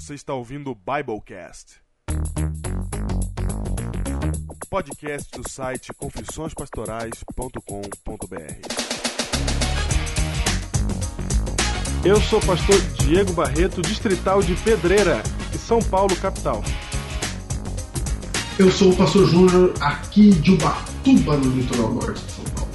Você está ouvindo o Biblecast. Podcast do site confissõespastorais.com.br. Eu sou o pastor Diego Barreto, distrital de Pedreira, em São Paulo, capital. Eu sou o pastor Júnior, aqui de Ubatuba, no litoral norte de São Paulo.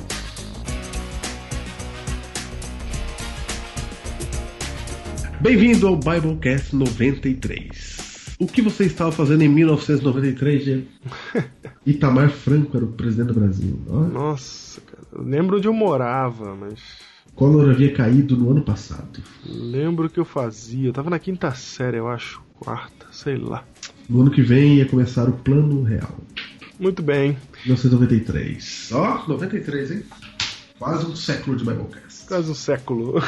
Bem-vindo ao Biblecast 93. O que você estava fazendo em 1993, Diego? Itamar Franco era o presidente do Brasil. Olha. Nossa, cara, eu lembro onde eu morava, mas Collor havia caído no ano passado. lembro o que eu fazia. Eu tava na quinta série, eu acho, quarta, sei lá. No ano que vem ia começar o Plano Real. Muito bem, 1993. Ó, 93, hein? Quase um século de Biblecast. quase um século.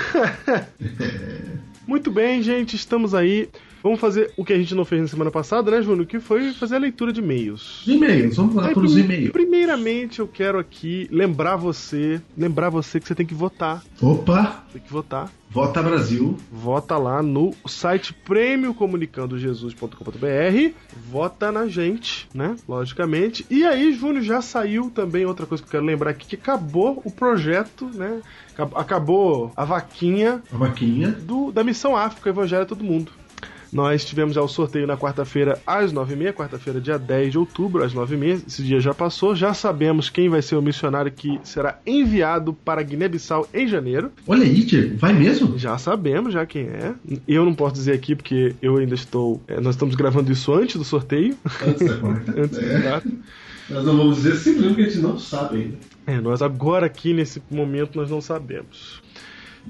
Muito bem, gente, estamos aí. Vamos fazer o que a gente não fez na semana passada, né, Júnior? Que foi fazer a leitura de e-mails. E-mails, vamos lá Aí, para os e-mails. Primeiramente, eu quero aqui lembrar você, lembrar você que você tem que votar. Opa, Tem que votar. Vota Brasil. Vota lá no site prêmiocomunicandojesus.com.br. Vota na gente, né? Logicamente. E aí, Júnior, já saiu também outra coisa que eu quero lembrar aqui, que acabou o projeto, né? Acab- Acabou a vaquinha A vaquinha. do, da Missão África, Evangelho a Todo Mundo. Nós tivemos já o sorteio na quarta-feira às 9h30, quarta-feira, dia 10 de outubro, às 9h30. Esse dia já passou. Já sabemos quem vai ser o missionário que será enviado para Guiné-Bissau em janeiro. Olha aí, Diego. Vai mesmo? Já sabemos já quem é. Eu não posso dizer aqui porque eu ainda estou. é, nós estamos gravando isso antes do sorteio. Antes da quarta. Antes da data. Nós não vamos dizer simplesmente porque a gente não sabe ainda. É, nós agora aqui nesse momento nós não sabemos.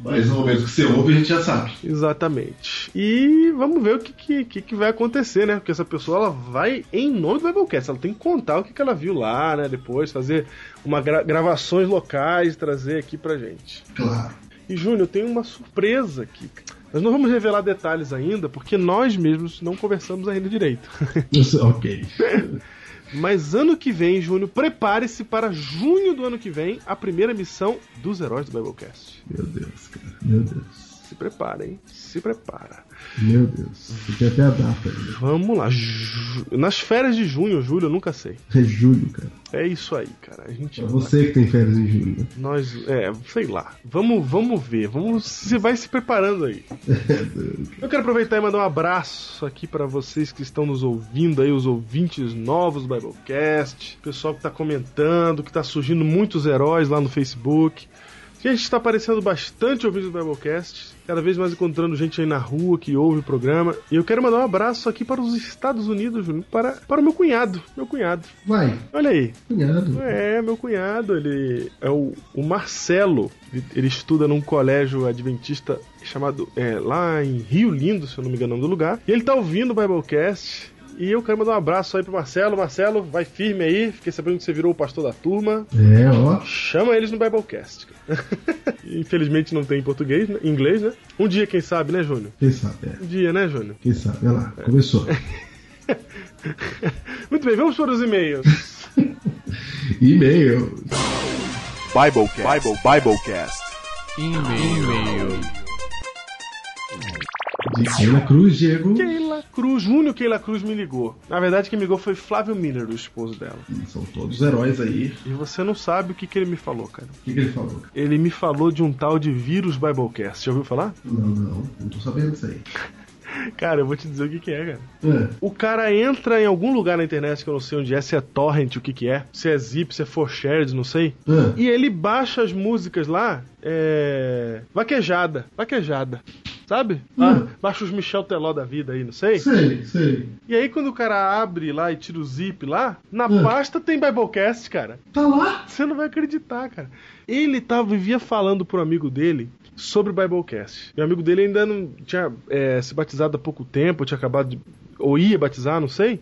Mas no momento que você ouve, a gente já sabe. Exatamente. E vamos ver o que, que, que- vai acontecer, né? Porque essa pessoa ela vai em nome do Biblecast. Ela tem que contar o que, que ela viu lá, né? Depois fazer uma gra- gravações locais, trazer aqui pra gente. Claro. E Júnior, tem uma surpresa aqui. Nós não vamos revelar detalhes ainda, porque nós mesmos não conversamos ainda direito. Isso, ok. Mas ano que vem, Júnior, prepare-se para junho do ano que vem, a primeira missão dos heróis do Biblecast. Meu Deus, cara. Meu Deus. Se prepara, hein? Se prepara. Meu Deus. Tem até a data ainda. Vamos lá. Nas férias de junho, julho, eu nunca sei. É julho, cara. É isso aí, cara. A gente É você que tem férias em julho. Nós, é, sei lá. Vamos, vamos ver. Vamos, você vai se preparando aí. Eu quero aproveitar e mandar um abraço aqui para vocês que estão nos ouvindo aí, os ouvintes novos do Biblecast, pessoal que tá comentando, que tá surgindo muitos heróis lá no Facebook. Que a gente está aparecendo bastante ouvindo o Biblecast, cada vez mais encontrando gente aí na rua que ouve o programa. E eu quero mandar um abraço aqui para os Estados Unidos, Júnior, para, para o meu cunhado. Meu cunhado. Vai, Olha aí. cunhado. É, meu cunhado, ele é o, o Marcelo. Ele, ele estuda num colégio adventista chamado é, lá em Rio Lindo, se eu não me engano o nome do lugar. E ele tá ouvindo o Biblecast. E eu quero mandar um abraço aí pro Marcelo. Marcelo, vai firme aí. Fiquei sabendo que você virou o pastor da turma. É, ó. Chama eles no Biblecast. Infelizmente não tem em português, né? em inglês, né? Um dia, quem sabe, né, Júnior? Quem sabe, é. Um dia, né, Júnior? Quem sabe, olha lá. Começou. Muito bem, vamos para os e-mails. E-mail. Biblecast. Bible, Biblecast. De Keila Cruz, Diego. Keila Cruz, Júnior Keila Cruz me ligou. Na verdade, quem me ligou foi Flávio Miller, o esposo dela. São todos heróis aí. E você não sabe o que, que ele me falou, cara. O que, que ele falou? Ele me falou de um tal de vírus Biblecast. Já ouviu falar? Não, não. Não tô sabendo disso aí. Cara, eu vou te dizer o que, que é, cara. É. O cara entra em algum lugar na internet que eu não sei onde é, se é torrent, o que, que é, se é zip, se é for shared, não sei. Ah, E ele baixa as músicas lá, é. Vaquejada. Vaquejada. Sabe? Hum. baixa os Michel Teló da vida aí, não sei. sei, sei. E aí quando o cara abre lá e tira o zip lá, na Hum. pasta tem Biblecast, cara. Tá lá? Você não vai acreditar, cara. Ele tava, vivia falando pro amigo dele sobre o Biblecast. O amigo dele ainda não tinha é, se batizado há pouco tempo, tinha acabado de. ou ia batizar, não sei.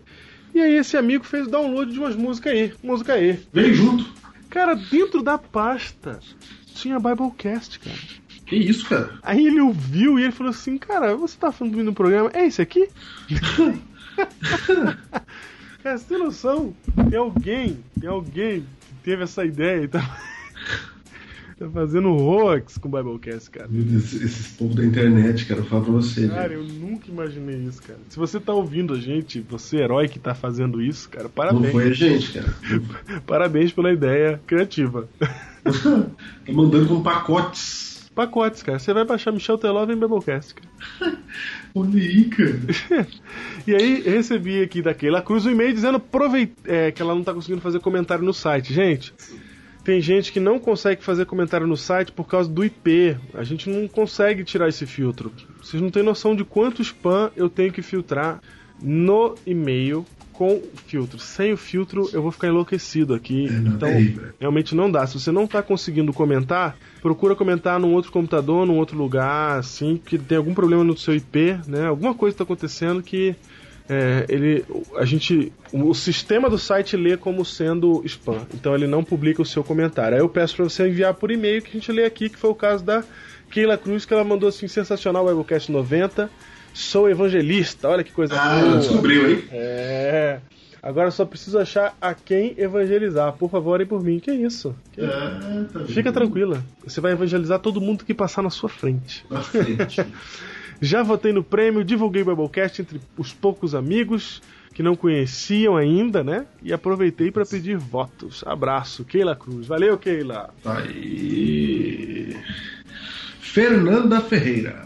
E aí esse amigo fez o download de umas músicas aí. Música aí. Vem junto. Cara, dentro da pasta tinha Biblecast, cara. Que isso, cara? Aí ele ouviu e ele falou assim, cara, você tá falando no programa, é esse aqui? cara, você tem noção? Tem alguém, tem alguém que teve essa ideia e tá... Tá fazendo hoax com o Biblecast, cara. Meu Deus, esses povos da internet, cara, eu falo pra você. Cara, eu nunca imaginei isso, cara. Se você tá ouvindo a gente, você herói que tá fazendo isso, cara, Não parabéns. foi a gente, cara. Parabéns pela ideia criativa. Tá mandando com pacotes. Pacotes, cara. Você vai baixar Michel Teló em Biblecast, cara. Olha aí, cara. E aí, recebi aqui da Keila Cruz um e-mail dizendo é, que ela não tá conseguindo fazer comentário no site. Gente, tem gente que não consegue fazer comentário no site por causa do IP. A gente não consegue tirar esse filtro. Vocês não têm noção de quanto spam eu tenho que filtrar no e-mail com o filtro. Sem o filtro, eu vou ficar enlouquecido aqui. É, então, realmente não dá. Se você não tá conseguindo comentar, procura comentar num outro computador, num outro lugar, assim, que tem algum problema no seu IP, né? Alguma coisa tá acontecendo que é, ele, a gente, o sistema do site lê como sendo spam, então ele não publica o seu comentário. Aí eu peço para você enviar por e-mail que a gente lê aqui, que foi o caso da Keila Cruz, que ela mandou assim sensacional, Webcast 90. Sou evangelista, olha que coisa Ah, boa. descobriu, hein? É. Agora só preciso achar a quem evangelizar. Por favor, orem por mim. Que isso? Que- Ah, tá Fica tranquila. Você vai evangelizar todo mundo que passar na sua frente. Na frente. Já votei no prêmio, divulguei o Biblecast entre os poucos amigos que não conheciam ainda, né? E aproveitei para pedir votos. Abraço, Keila Cruz. Valeu, Keila. Tá aí. Fernanda Ferreira.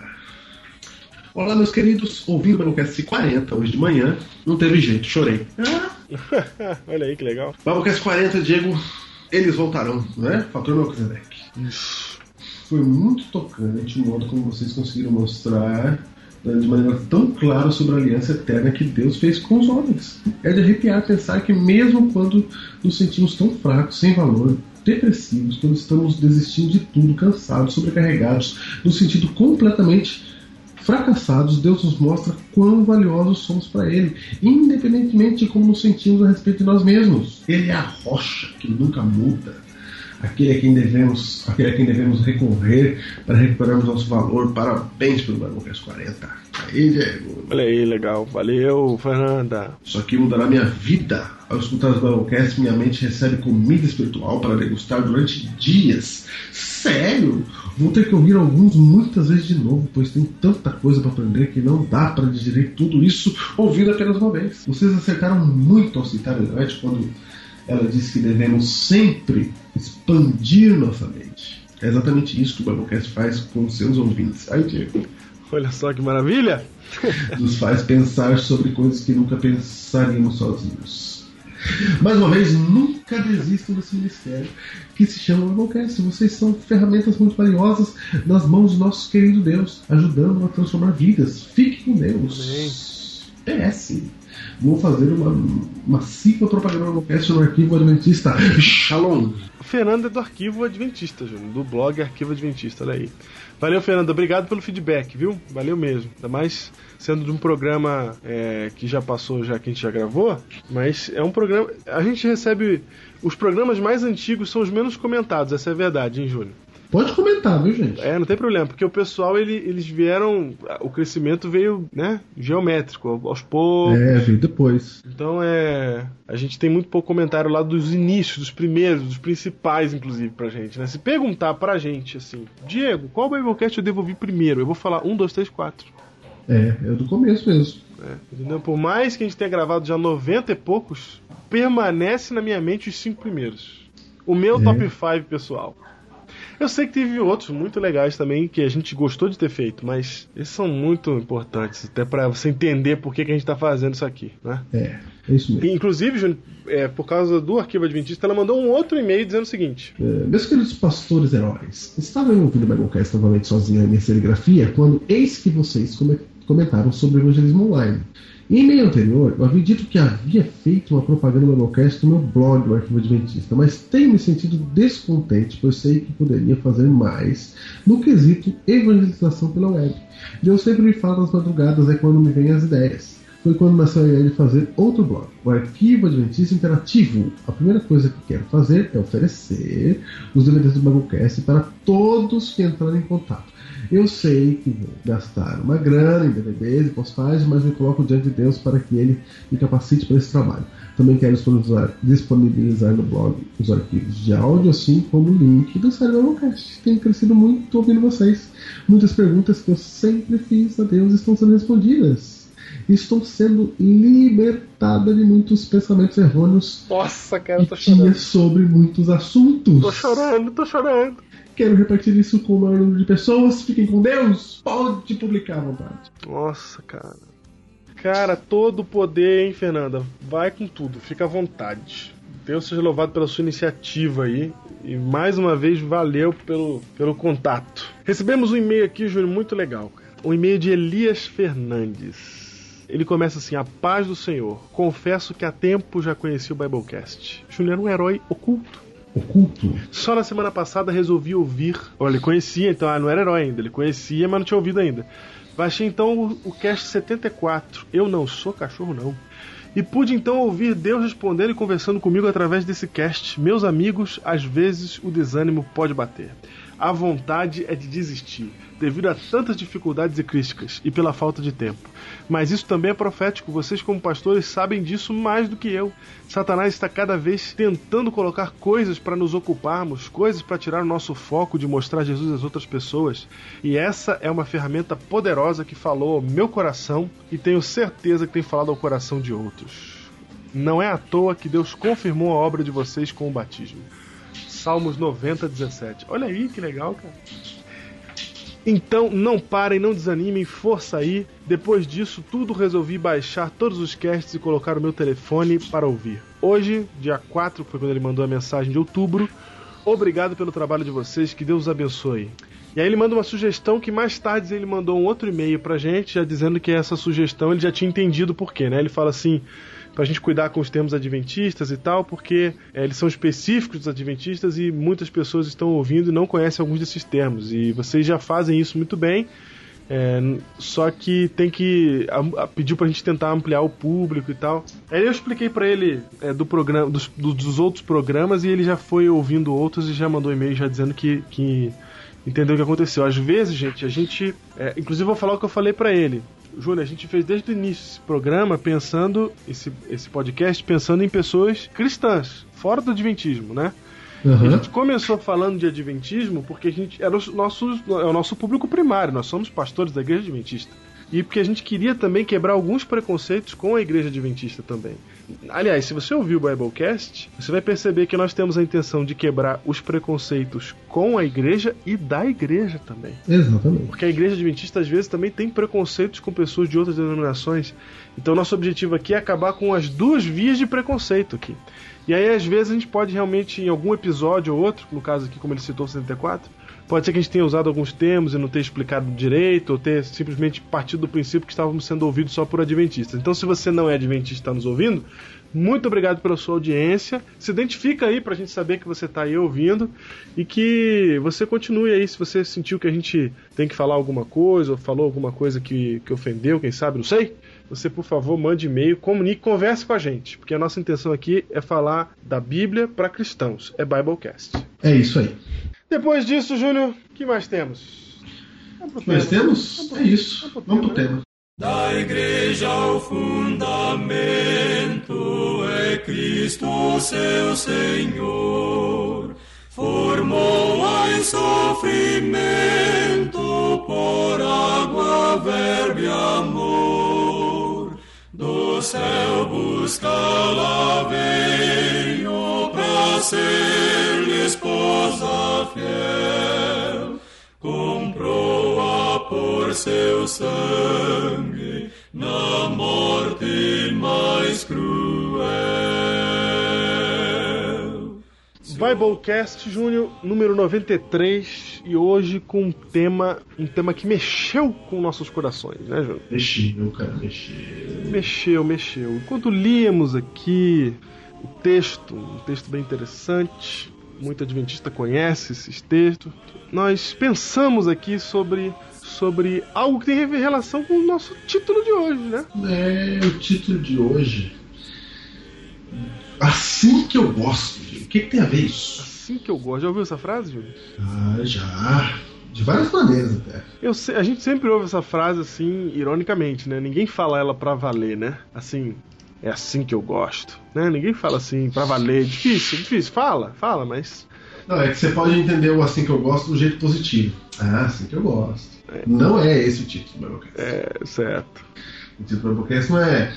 Olá, meus queridos. Ouvi o Babocast 40 hoje de manhã. Não teve jeito, chorei. Olha aí que legal. Babocast 40, Diego, eles voltarão, né? Fator Melquisedeque. Foi muito tocante o modo como vocês conseguiram mostrar né, de maneira tão clara sobre a aliança eterna que Deus fez com os homens. É de arrepiar pensar que, mesmo quando nos sentimos tão fracos, sem valor, depressivos, quando estamos desistindo de tudo, cansados, sobrecarregados, no sentido completamente fracassados, Deus nos mostra quão valiosos somos para Ele, independentemente de como nos sentimos a respeito de nós mesmos. Ele é a rocha que nunca muda, aquele a quem devemos, aquele a quem devemos recorrer para recuperarmos nosso valor. Parabéns pelo Biblecast 40. Aí, Diego. Olha aí, legal. Valeu, Fernanda. Isso aqui mudará minha vida. Ao escutar os Biblecast, minha mente recebe comida espiritual para degustar durante dias. Sério? Vou ter que ouvir alguns muitas vezes de novo, pois tem tanta coisa para aprender que não dá para digerir tudo isso ouvindo apenas uma vez. Vocês acertaram muito ao citar a Elite quando ela disse que devemos sempre expandir nossa mente. É exatamente isso que o Biblecast faz com seus ouvintes. Aí, Diego Olha só que maravilha. nos faz pensar sobre coisas que nunca pensaríamos sozinhos. Mais uma vez, nunca desistam desse ministério que se chama Biblecast. Vocês são ferramentas muito valiosas nas mãos do nosso querido Deus, ajudando a transformar vidas. Fique com Deus. PS. Vou fazer uma massiva propaganda do Biblecast no arquivo Adventista. Shalom. Fernanda é do Arquivo Adventista, Júnior, do blog Arquivo Adventista, olha aí. Valeu, Fernanda, obrigado pelo feedback, viu? Valeu mesmo. Ainda mais sendo de um programa é, que já passou, já que a gente já gravou, mas é um programa. A gente recebe. Os programas mais antigos são os menos comentados, essa é a verdade, hein, Júnior? Pode comentar, viu, gente? É, não tem problema, porque o pessoal, ele, eles vieram. O crescimento veio, né? Geométrico, aos poucos. É, veio depois. Então é. A gente tem muito pouco comentário lá dos inícios, dos primeiros, dos principais, inclusive, pra gente, né? Se perguntar pra gente assim, Diego, qual Biblecast eu devolvi primeiro? Eu vou falar um, dois, três, quatro. É, é do começo mesmo. É, entendeu? Por mais que a gente tenha gravado já 90 e poucos, permanece na minha mente os cinco primeiros. O meu É. top 5 pessoal. Eu sei que teve outros muito legais também que a gente gostou de ter feito, mas esses são muito importantes, até pra você entender por que, que a gente tá fazendo isso aqui, né? É, é isso mesmo. Inclusive, Júnior, é, por causa do arquivo adventista, ela mandou um outro e-mail dizendo o seguinte: É, meus queridos pastores heróis, estava eu ouvindo o Biblecast novamente sozinho em minha serigrafia quando eis que vocês come- comentaram sobre o evangelismo online. Em e-mail anterior, eu havia dito que havia feito uma propaganda do Biblecast no meu blog, o Arquivo Adventista, mas tenho me sentido descontente, pois sei que poderia fazer mais no quesito evangelização pela web. Deus sempre me fala nas madrugadas, é quando me vêm as ideias. Foi quando nasceu a ideia de fazer outro blog, o Arquivo Adventista Interativo. A primeira coisa que quero fazer é oferecer os DVDs do Biblecast para todos que entrarem em contato. Eu sei que vou gastar uma grana em DVDs e postagens, mas me coloco diante de Deus para que Ele me capacite para esse trabalho. Também quero disponibilizar, disponibilizar no blog os arquivos de áudio, assim como o link do Cybercast. Tenho crescido muito ouvindo vocês. Muitas perguntas que eu sempre fiz a Deus estão sendo respondidas. Estou sendo libertada de muitos pensamentos errôneos Nossa, cara, eu tô chorando. sobre muitos assuntos. Tô chorando, tô chorando. Quero repartir isso com o maior número de pessoas. Fiquem com Deus. Pode publicar à vontade. Nossa, cara. Cara, todo o poder, hein, Fernanda? Vai com tudo, fica à vontade. Deus seja louvado pela sua iniciativa aí. E mais uma vez, valeu pelo, pelo contato. Recebemos um e-mail aqui, Júnior, muito legal. Um e-mail de Elias Fernandes. Ele começa assim: A paz do Senhor. Confesso que há tempo já conheci o Biblecast. Júnior era um herói oculto. Oculto. Só na semana passada resolvi ouvir. Olha, ele conhecia, então ah, não era herói ainda. Ele conhecia, mas não tinha ouvido ainda. Baixei então o, o cast 74. Eu não sou cachorro, não. E pude então ouvir Deus respondendo e conversando comigo através desse cast. Meus amigos, às vezes o desânimo pode bater. A vontade é de desistir, devido a tantas dificuldades e críticas, e pela falta de tempo. Mas isso também é profético, vocês, como pastores, sabem disso mais do que eu. Satanás está cada vez tentando colocar coisas para nos ocuparmos, coisas para tirar o nosso foco de mostrar Jesus às outras pessoas. E essa é uma ferramenta poderosa que falou ao meu coração e tenho certeza que tem falado ao coração de outros. Não é à toa que Deus confirmou a obra de vocês com o batismo. Salmos 90, 17. Olha aí que legal, cara. Então, não parem, não desanimem, força aí. Depois disso, tudo resolvi baixar todos os casts e colocar o meu telefone para ouvir. Hoje, dia 4, foi quando ele mandou a mensagem de outubro. Obrigado pelo trabalho de vocês, que Deus abençoe. E aí ele manda uma sugestão que mais tarde ele mandou um outro e-mail pra gente, já dizendo que essa sugestão ele já tinha entendido por quê, né? Ele fala assim, pra gente cuidar com os termos adventistas e tal, porque é, eles são específicos dos adventistas e muitas pessoas estão ouvindo e não conhecem alguns desses termos. E vocês já fazem isso muito bem. É, só que tem que a, a, pediu pra gente tentar ampliar o público e tal. Aí eu expliquei pra ele é, do programa, dos, do, dos outros programas e ele já foi ouvindo outros e já mandou e-mail já dizendo que, que entendeu o que aconteceu. Às vezes, gente, a gente, é, inclusive vou falar o que eu falei pra ele. Júnior, a gente fez desde o início esse programa pensando, esse, esse podcast, pensando em pessoas cristãs, fora do adventismo, né? Uhum. A gente começou falando de adventismo porque a gente era o nosso, é o nosso público primário, nós somos pastores da igreja adventista. E porque a gente queria também quebrar alguns preconceitos com a igreja adventista também. Aliás, se você ouviu o Biblecast, você vai perceber que nós temos a intenção de quebrar os preconceitos com a igreja e da igreja também. Exatamente. Porque a igreja adventista às vezes também tem preconceitos com pessoas de outras denominações. Então nosso objetivo aqui é acabar com as duas vias de preconceito aqui. E aí às vezes a gente pode realmente em algum episódio ou outro, no caso aqui como ele citou o 74, pode ser que a gente tenha usado alguns termos e não ter explicado direito, ou ter simplesmente partido do princípio que estávamos sendo ouvidos só por adventistas. Então se você não é adventista e está nos ouvindo, muito obrigado pela sua audiência. Se identifica aí pra gente saber que você tá aí ouvindo e que você continue aí se você sentiu que a gente tem que falar alguma coisa ou falou alguma coisa que, que ofendeu, quem sabe, não sei. Você, por favor, mande e-mail, comunique, converse com a gente, porque a nossa intenção aqui é falar da Bíblia para cristãos. É Biblecast. É isso aí. Depois disso, Júnior, o que mais temos? Vamos pro Nós tema. temos? É isso. Vamos pro tema. Da igreja o fundamento é Cristo seu Senhor. Formou em sofrimento por água, verbo e amor. Do céu buscá-la veio pra ser-lhe esposa fiel. Comprou-a por seu sangue na morte mais cruel. Biblecast Júnior, número 93, e hoje com um tema, um tema que mexeu com nossos corações, né, Júnior? Mexeu, cara, mexeu. Mexeu, mexeu. Enquanto líamos aqui o texto, um texto bem interessante, muito adventista conhece esses textos, nós pensamos aqui sobre, sobre algo que tem relação com o nosso título de hoje, né? É o título de hoje. Assim que eu gosto. O que, que tem a ver isso? Assim que eu gosto. Já ouviu essa frase, Júnior? Ah, já. De várias maneiras até. Eu a gente sempre ouve essa frase assim, ironicamente, né? Ninguém fala ela pra valer, né? Assim, é assim que eu gosto, né? Ninguém fala assim pra valer. Difícil, difícil. Fala, fala, mas Não, é que você pode entender o assim que eu gosto do jeito positivo. Ah, assim que eu gosto. Não é esse o título do Biblecast. é certo. O título do Biblecast não é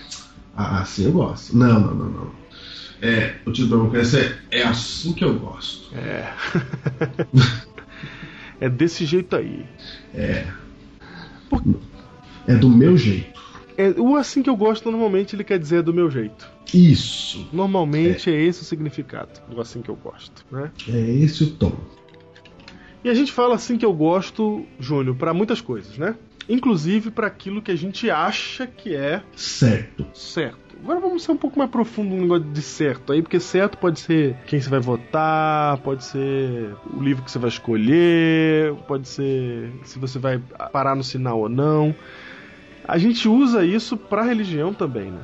ah, assim eu gosto. Não, não, não, não. É, o do Biblecast é, é assim que eu gosto. É. é desse jeito aí. É. É do meu jeito. É, o assim que eu gosto, normalmente ele quer dizer do meu jeito. Isso. Normalmente é, esse o significado do assim que eu gosto, né? É esse o tom. E a gente fala assim que eu gosto, Júnior, pra muitas coisas, né? Inclusive pra aquilo que a gente acha que é Certo. certo. Agora vamos ser um pouco mais profundo no negócio de certo aí, porque certo pode ser quem você vai votar, pode ser o livro que você vai escolher, pode ser se você vai parar no sinal ou não. A gente usa isso pra religião também, né?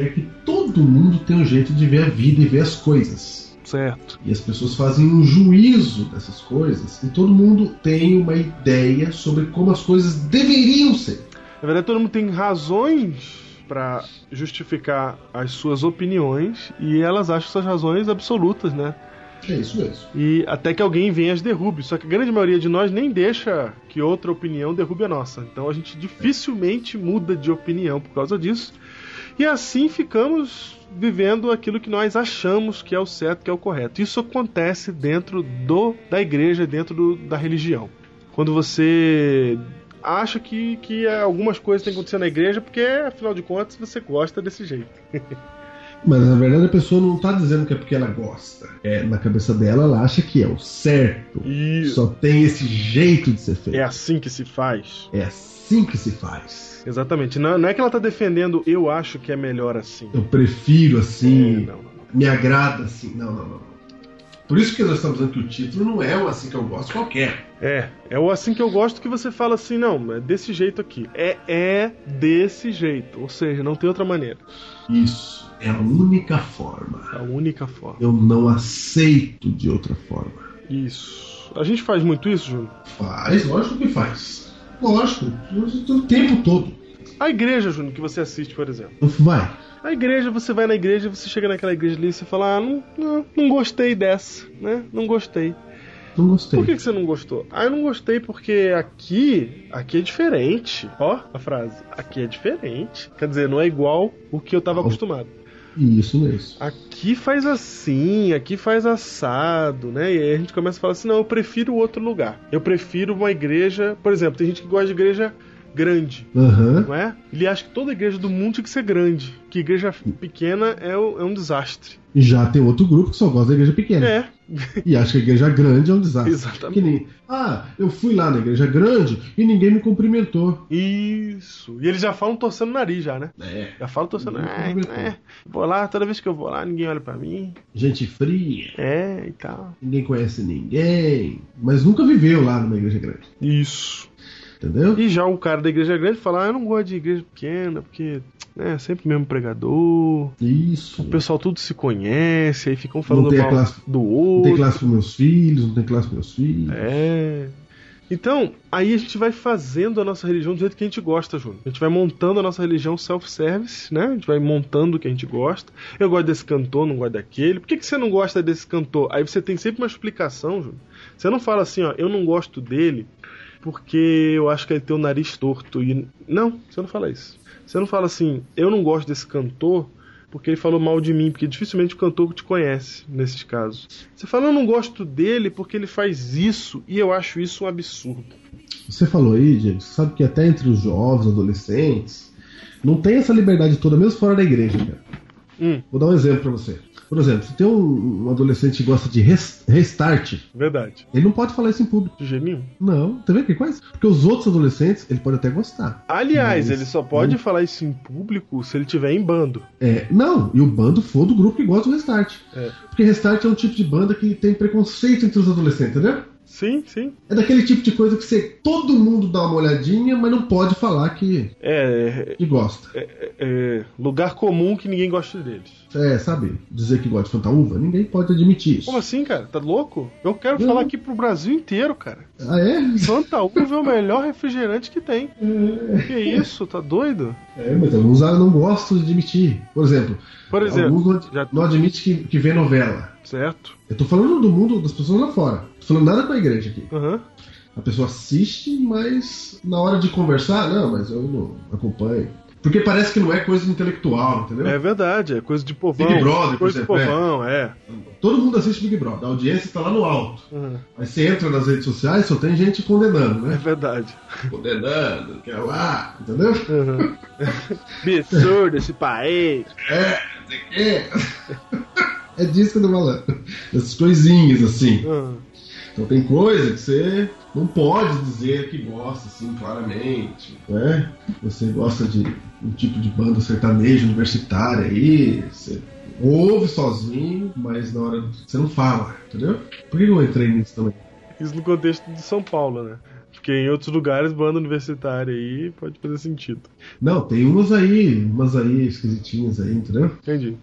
É que todo mundo tem um jeito de ver a vida e ver as coisas. Certo. E as pessoas fazem um juízo dessas coisas. E todo mundo tem uma ideia sobre como as coisas deveriam ser. Na verdade, todo mundo tem razões pra justificar as suas opiniões e elas acham essas razões absolutas, né? É isso mesmo. E até que alguém venha as derrube. Só que a grande maioria de nós nem deixa que outra opinião derrube a nossa. Então a gente dificilmente muda de opinião por causa disso. E assim ficamos vivendo aquilo que nós achamos que é o certo, que é o correto. Isso acontece dentro do da igreja, dentro do- da religião. Quando você acha que, que algumas coisas têm que acontecer na igreja, porque afinal de contas você gosta desse jeito. Mas na verdade a pessoa não tá dizendo que é porque ela gosta. É, na cabeça dela, ela acha que é o certo. E Só tem esse jeito de ser feito. é assim que se faz. É assim que se faz. Exatamente. Não, não é que ela tá defendendo eu acho que é melhor assim. Eu prefiro assim. É, não, não, não. Me agrada assim. Não, não, não. Por isso que nós estamos dizendo que o título não é o assim que eu gosto qualquer. É, é o assim que eu gosto que você fala assim, não, é desse jeito aqui. É, é desse jeito. Ou seja, não tem outra maneira. Isso é a única forma. É a única forma. Eu não aceito de outra forma. Isso. A gente faz muito isso, Júnior. Faz, lógico que faz. Lógico, o tempo todo. A igreja, Júnior, que você assiste, por exemplo. Vai. A igreja, você vai na igreja, você chega naquela igreja ali e você fala, ah, não, não, não gostei dessa, né? Não gostei. Não gostei. Por que, que você não gostou? Ah, eu não gostei porque aqui, aqui é diferente. Ó, a frase. Aqui é diferente. Quer dizer, não é igual o que eu tava acostumado. Isso mesmo. Aqui faz assim, aqui faz assado, né? E aí a gente começa a falar assim: não, eu prefiro outro lugar. Eu prefiro uma igreja. Por exemplo, tem gente que gosta de igreja grande, Aham. não é? Ele acha que toda igreja do mundo tinha que ser grande. Que igreja pequena é, o- é um desastre. Já tem outro grupo que só gosta da igreja pequena. É, E acha que a igreja grande é um desastre. Exatamente. Nem, ah, eu fui lá na igreja grande e ninguém me cumprimentou. isso. E eles já falam torcendo o nariz, já, né? É. Já falam torcendo. É, cumprimentou. é, vou lá, toda vez que eu vou lá, ninguém olha pra mim. Gente fria, É, e tal. ninguém conhece ninguém, mas nunca viveu lá numa igreja grande. Isso. Entendeu? E já o cara da igreja grande fala: ah, eu não gosto de igreja pequena, porque né, é sempre o mesmo pregador. Isso. O pessoal tudo se conhece, aí ficam falando mal classe- do Não outro. tem classe para meus filhos, não tem classe para meus filhos. É. Então, aí a gente vai fazendo a nossa religião do jeito que a gente gosta, Júnior. A gente vai montando a nossa religião self-service, né? A gente vai montando o que a gente gosta. Eu gosto desse cantor, não gosto daquele. Por que, que você não gosta desse cantor? Aí você tem sempre uma explicação, Júnior. Você não fala assim, ó, eu não gosto dele porque eu acho que ele tem o nariz torto. E... Não, você não fala isso. Você não fala assim, eu não gosto desse cantor porque ele falou mal de mim, porque dificilmente o cantor te conhece nesses casos. Você fala, eu não gosto dele porque ele faz isso e eu acho isso um absurdo. Você falou aí, você sabe que até entre os jovens, adolescentes, não tem essa liberdade toda, mesmo fora da igreja, cara. Hum, Vou dar um exemplo pra você. Por exemplo, se tem um, adolescente que gosta de res- restart, verdade. ele não pode falar isso em público. De jeito nenhum. Não, tá vendo que coisa? Porque os outros adolescentes, ele pode até gostar. Aliás, Mas- ele só pode falar isso em público se ele tiver em bando. É, não, e o bando for do grupo que gosta do restart. É. Porque restart é um tipo de banda que tem preconceito entre os adolescentes, entendeu? Sim, sim. É daquele tipo de coisa que você todo mundo dá uma olhadinha, mas não pode falar que, É, que gosta. é, é lugar comum que ninguém gosta deles. É, sabe, dizer que gosta de fantaúva, ninguém pode admitir isso. Como assim, cara? Tá louco? Eu quero falar aqui pro Brasil inteiro, cara. Ah, é? Fanta Uva é o melhor refrigerante que tem. Que isso? Tá doido? É, mas alguns não gostam de admitir. Por exemplo, Por exemplo, alguns não, já- não admitem que, que vê novela. certo? Eu tô falando do mundo das pessoas lá fora. Falando nada com a igreja aqui. Aham. A pessoa assiste, mas na hora de conversar, não, mas eu não acompanho. Porque parece que não é coisa intelectual, entendeu? É verdade, é coisa de povão. Big Brother, por coisa de exemplo, é. povão, é. Todo mundo assiste Big Brother, a audiência tá lá no alto. Aham. Aí você entra nas redes sociais, só tem gente condenando, É né? verdade. Condenando, que é lá, entendeu? Aham. Absurdo esse país. É, não sei o quê. É disso que eu tô falando. Essas coisinhas assim. Aham. Então tem coisa que você não pode dizer que gosta, assim, claramente, né? Você gosta de um tipo de banda sertaneja universitária aí, você ouve sozinho, mas na hora você não fala, entendeu? Por que eu entrei nisso também? Isso no contexto de São Paulo, né? Porque em outros lugares, banda universitária aí pode fazer sentido. Não, tem umas aí, umas aí esquisitinhas aí, entendeu? Entendi.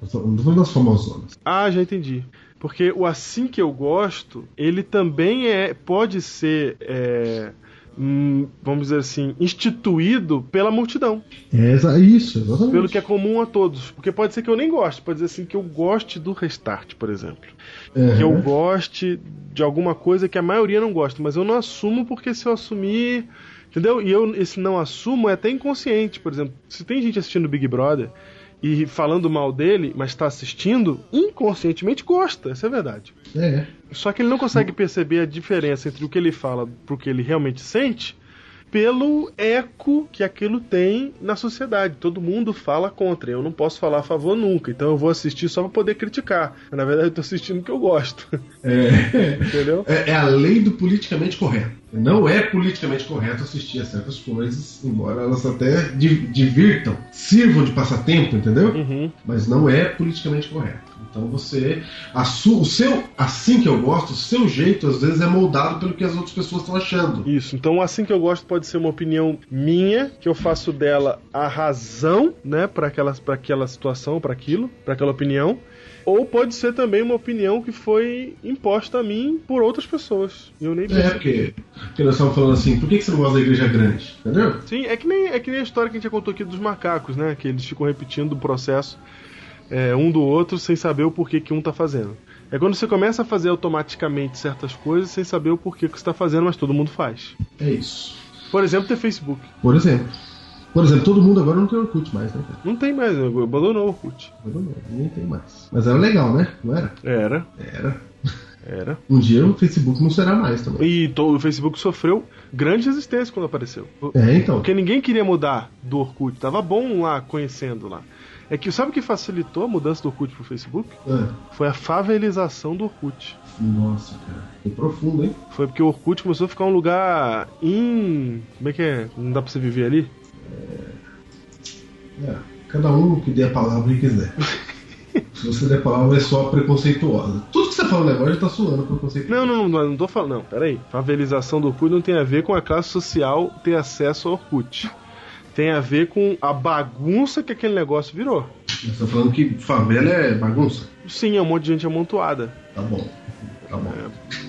Não tô falando das famosonas. Ah, já entendi. Porque o assim que eu gosto, ele também é pode ser, é, hum, vamos dizer assim, instituído pela multidão, É isso, exatamente. pelo que é comum a todos. Porque pode ser que eu nem goste, pode ser assim que eu goste do Restart, por exemplo. Uhum. Que eu goste de alguma coisa que a maioria não gosta, mas eu não assumo porque se eu assumir. Entendeu? E eu, esse não assumo é até inconsciente. Por exemplo, se tem gente assistindo Big Brother e falando mal dele, mas está assistindo, inconscientemente gosta, essa é a verdade. É. Só que ele não consegue perceber a diferença entre o que ele fala pro que ele realmente sente pelo eco que aquilo tem na sociedade. Todo mundo fala contra. Eu não posso falar a favor nunca. Então eu vou assistir só pra poder criticar. Mas, na verdade eu tô assistindo o que eu gosto. É. Entendeu? É, é a lei do politicamente correto. Não é politicamente correto assistir a certas coisas, embora elas até di- divirtam, sirvam de passatempo, entendeu? Uhum. Mas não é politicamente correto. Então você. a su- o seu. Assim que eu gosto, o seu jeito às vezes é moldado pelo que as outras pessoas estão achando. Isso. Então, assim que eu gosto, pode ser uma opinião minha, que eu faço dela a razão, né, para aquela, pra aquela situação, para aquilo, para aquela opinião. Ou pode ser também uma opinião que foi imposta a mim por outras pessoas. Eu nem É, porque, porque nós estamos falando assim, por que que você não gosta da igreja grande? Entendeu? Sim, é que, nem, é que nem a história que a gente já contou aqui dos macacos, né? Que eles ficam repetindo o processo é, um do outro sem saber o porquê que um tá fazendo. É quando você começa a fazer automaticamente certas coisas sem saber o porquê que você tá fazendo, mas todo mundo faz. É isso. Por exemplo, ter Facebook. Por exemplo. Por exemplo, todo mundo agora não tem Orkut mais, né, cara? Não tem mais, né? abandonou o Orkut. Não, ninguém tem mais. Mas era legal, né? Não era? Era, Era. era. Um dia o Facebook não será mais também. E todo, o Facebook sofreu grande resistência quando apareceu. É, então. Porque ninguém queria mudar do Orkut. Tava bom lá, conhecendo lá. É que sabe o que facilitou a mudança do Orkut pro Facebook? Ah, Foi a favelização do Orkut. nossa, cara. Foi profundo, hein? Foi porque o Orkut começou a ficar um lugar in. Como é que é? Não dá pra você viver ali? É, cada um que dê a palavra que quiser. Se você der a palavra, é só preconceituosa. Tudo que você falando agora já tá soando preconceituoso. Não, não, não, não tô falando. Não, peraí. Favelização do Orkut não tem a ver com a classe social ter acesso ao Orkut. Tem a ver com a bagunça que aquele negócio virou. Você tá falando que favela é bagunça? Sim, é um monte de gente amontoada. Tá bom. Tá bom.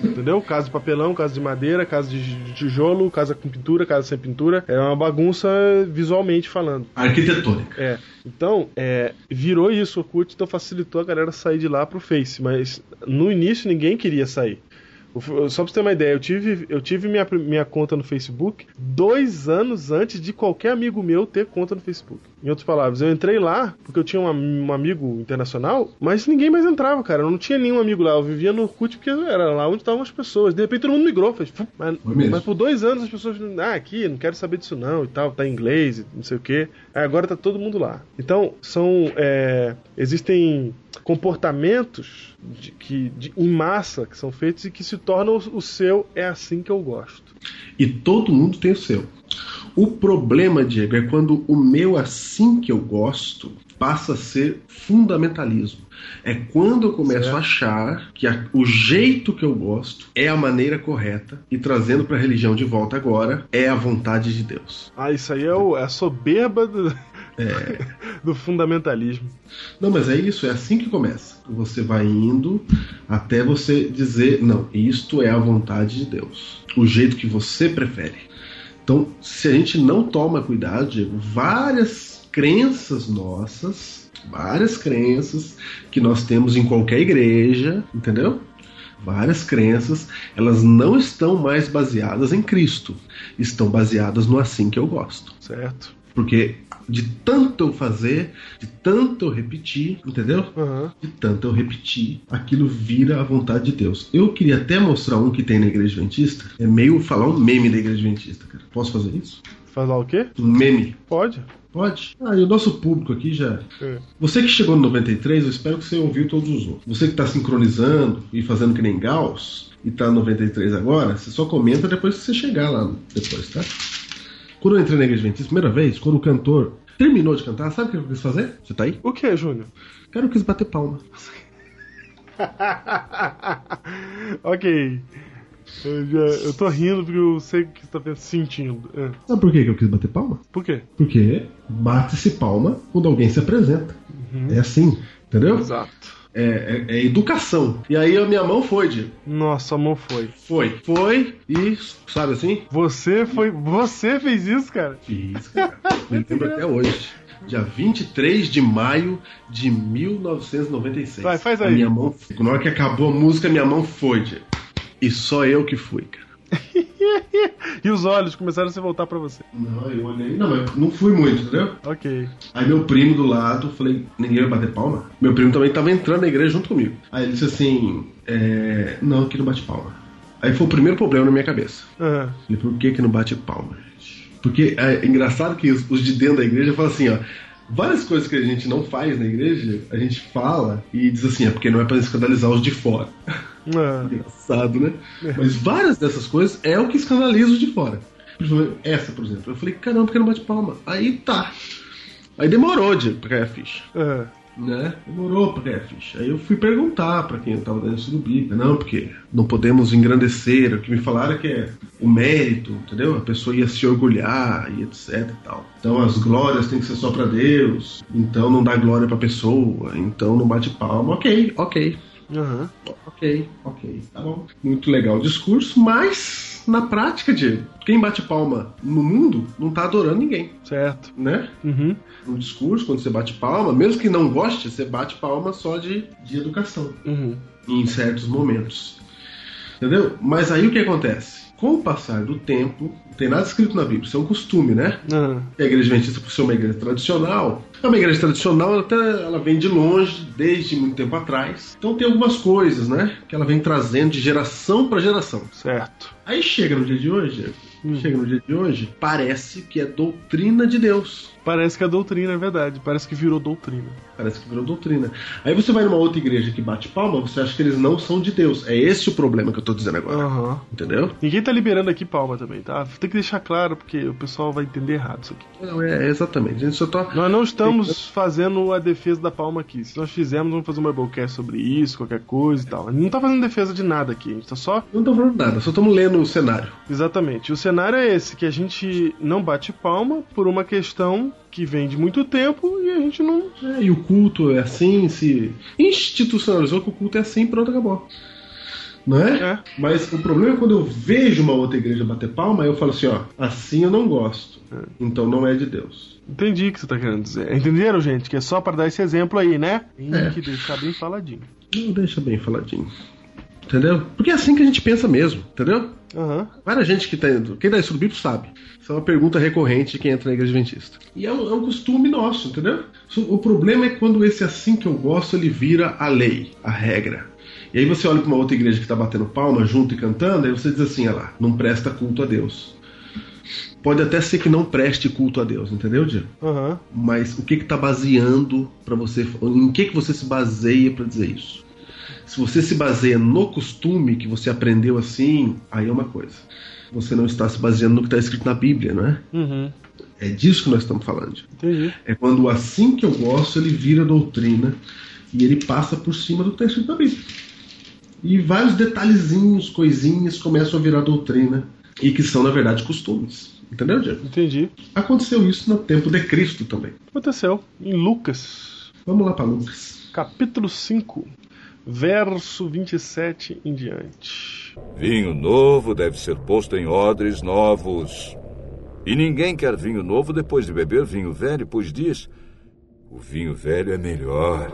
Entendeu? Casa de papelão, casa de madeira, casa de tijolo, casa com pintura, casa sem pintura. É uma bagunça visualmente falando. Arquitetônica. É. Então, é, virou isso o Orkut, então facilitou a galera sair de lá pro Face. Mas no início ninguém queria sair. Só pra você ter uma ideia, eu tive, eu tive minha, minha conta no Facebook dois anos antes de qualquer amigo meu ter conta no Facebook. Em outras palavras, eu entrei lá porque eu tinha um, um amigo internacional, mas ninguém mais entrava, cara. Eu não tinha nenhum amigo lá. Eu vivia no Orkut porque era lá onde estavam as pessoas. De repente todo mundo migrou. Fez, mas, mas por dois anos as pessoas, ah, aqui, não quero saber disso não e tal, tá em inglês, e não sei o quê. Aí agora tá todo mundo lá. Então, são. é, existem comportamentos de, que, de- em massa que são feitos e que se tornam o seu é assim que eu gosto. E todo mundo tem o seu. O problema, Diego, é quando o meu assim que eu gosto passa a ser fundamentalismo. É quando eu começo Certo. a achar que a- o jeito que eu gosto é a maneira correta e trazendo para a religião de volta agora é a vontade de Deus. Ah, isso aí é, o- é a soberba do, do fundamentalismo. Não, mas é isso, é assim que começa. Você vai indo até você dizer, não, isto é a vontade de Deus. O jeito que você prefere. Então, se a gente não toma cuidado, Diego, várias crenças nossas, várias crenças que nós temos em qualquer igreja, entendeu? Várias crenças, elas não estão mais baseadas em Cristo, estão baseadas no assim que eu gosto. Certo. Porque de tanto eu fazer, de tanto eu repetir, entendeu? Aham. De tanto eu repetir, aquilo vira a vontade de Deus. Eu queria até mostrar um que tem na Igreja Adventista. É meio falar um meme da Igreja Adventista, cara. Posso fazer isso? Falar o quê? Um meme. Pode. Pode? Ah, e o nosso público aqui já. É. Você que chegou no 93, eu espero que você ouviu todos os outros. Você que está sincronizando e fazendo que nem Gauss e tá no 93 agora, você só comenta depois que você chegar lá depois, tá? Quando eu entrei na Igreja Adventista, primeira vez, quando o cantor terminou de cantar, sabe o que eu quis fazer? Você tá aí? O que, Júnior? Cara, eu quis bater palma. ok. Eu, já, eu tô rindo porque eu sei o que você tá sentindo. É. Sabe por que que eu quis bater palma? Por quê? Porque bate-se palma quando alguém se apresenta. É assim, entendeu? Exato. É, é- é educação. E aí a minha mão foi, Diego. Nossa, a mão foi. Foi. Foi e, sabe assim? Você foi. Você fez isso, cara? Fiz, cara. Me lembro até hoje. Dia 23 de maio de 1996. Vai, faz A aí. minha mão, na hora que acabou a música, minha mão foi, Diego. E só eu que fui, cara. E os olhos começaram a se voltar pra você. Não, eu olhei. Não, mas não fui muito, entendeu? Ok. Aí meu primo do lado, falei, ninguém vai bater palma? Meu primo também tava entrando na igreja junto comigo. Aí ele disse assim, é, não, aqui não bate palma. Aí foi o primeiro problema na minha cabeça. Aham. Falei, por que que não bate palma, gente? Porque é engraçado que os, os de dentro da igreja falam assim, ó, várias coisas que a gente não faz na igreja, a gente fala e diz assim, é porque não é pra escandalizar os de fora. Ah, Engraçado, né? Mas várias dessas coisas é o que escandaliza de fora. Essa, por exemplo. Eu falei, caramba, por que não bate palma? Aí tá. Aí demorou de pra cair a ficha. aham. Né? Demorou pra cair a ficha. Aí eu fui perguntar pra quem eu tava dando isso do Bíblia. Não, porque não podemos engrandecer. O que me falaram é que é o mérito, entendeu? A pessoa ia se orgulhar e etc e tal. Então as glórias têm que ser só pra Deus. Então não dá glória pra pessoa. Então não bate palma. Ok, ok. Aham. Ok, ok, tá bom. Muito legal o discurso, mas na prática, Diego, quem bate palma no mundo não tá adorando ninguém, Certo. né? Uhum. No discurso, quando você bate palma, mesmo que não goste, você bate palma só de, de educação, Uhum. em certos momentos. Entendeu? Mas aí o que acontece? Com o passar do tempo, não tem nada escrito na Bíblia, isso é um costume, né? Aham. a igreja adventista, por ser uma igreja tradicional, é uma igreja tradicional, ela, até, ela vem de longe, desde muito tempo atrás. Então tem algumas coisas, né, que ela vem trazendo de geração para geração. Certo. Aí chega no dia de hoje, chega no dia de hoje, parece que é doutrina de Deus. Parece que é doutrina, é verdade. Parece que virou doutrina. Parece que virou doutrina. Aí você vai numa outra igreja que bate palma, você acha que eles não são de Deus. É esse o problema que eu tô dizendo agora. Aham. Entendeu? Ninguém tá liberando aqui palma também, tá? Tem que deixar claro, porque o pessoal vai entender errado isso aqui. Não, é exatamente. A gente só tá. Nós não estamos fazendo a defesa da palma aqui. Se nós fizermos, vamos fazer um Biblecast sobre isso, qualquer coisa e tal. A gente não tá fazendo defesa de nada aqui, a gente tá só. Não tô falando nada, só estamos lendo o cenário. Exatamente. O cenário é esse, que a gente não bate palma por uma questão que vem de muito tempo e a gente não. É, e o culto é assim, se institucionalizou que o culto é assim, pronto, acabou. Não é? É. Mas o problema é quando eu vejo uma outra igreja bater palma, eu falo assim, ó, assim eu não gosto. Então não é de Deus. Entendi o que você tá querendo dizer. Entenderam, gente? Que é só pra dar esse exemplo aí, né? Tem É. que deixar bem faladinho. Não deixa bem faladinho. Entendeu? Porque é assim que a gente pensa mesmo, entendeu? Aham. Várias gente que tá indo. Quem dá isso no Bíblia sabe. Isso é uma pergunta recorrente de quem entra na igreja adventista. E é um, é um costume nosso, entendeu? O problema é quando esse assim que eu gosto ele vira a lei, a regra. E aí você olha para uma outra igreja que tá batendo palma junto e cantando, aí você diz assim, olha lá, não presta culto a Deus. Pode até ser que não preste culto a Deus, entendeu, Diego? Aham. Mas o que que tá baseando para você, em que que você se baseia para dizer isso? Se você se baseia no costume que você aprendeu assim, aí é uma coisa. Você não está se baseando no que está escrito na Bíblia, não é? Uhum. É disso que nós estamos falando. Entendi. É quando assim que eu gosto, ele vira doutrina e ele passa por cima do que está escrito na Bíblia. E vários detalhezinhos, coisinhas começam a virar doutrina e que são, na verdade, costumes. Entendeu, Diego? Entendi. Aconteceu isso no tempo de Cristo também. Aconteceu em Lucas, Vamos lá para Lucas. capítulo 5, verso 27 em diante. Vinho novo deve ser posto em odres novos. E ninguém quer vinho novo depois de beber vinho velho, pois diz: o vinho velho é melhor.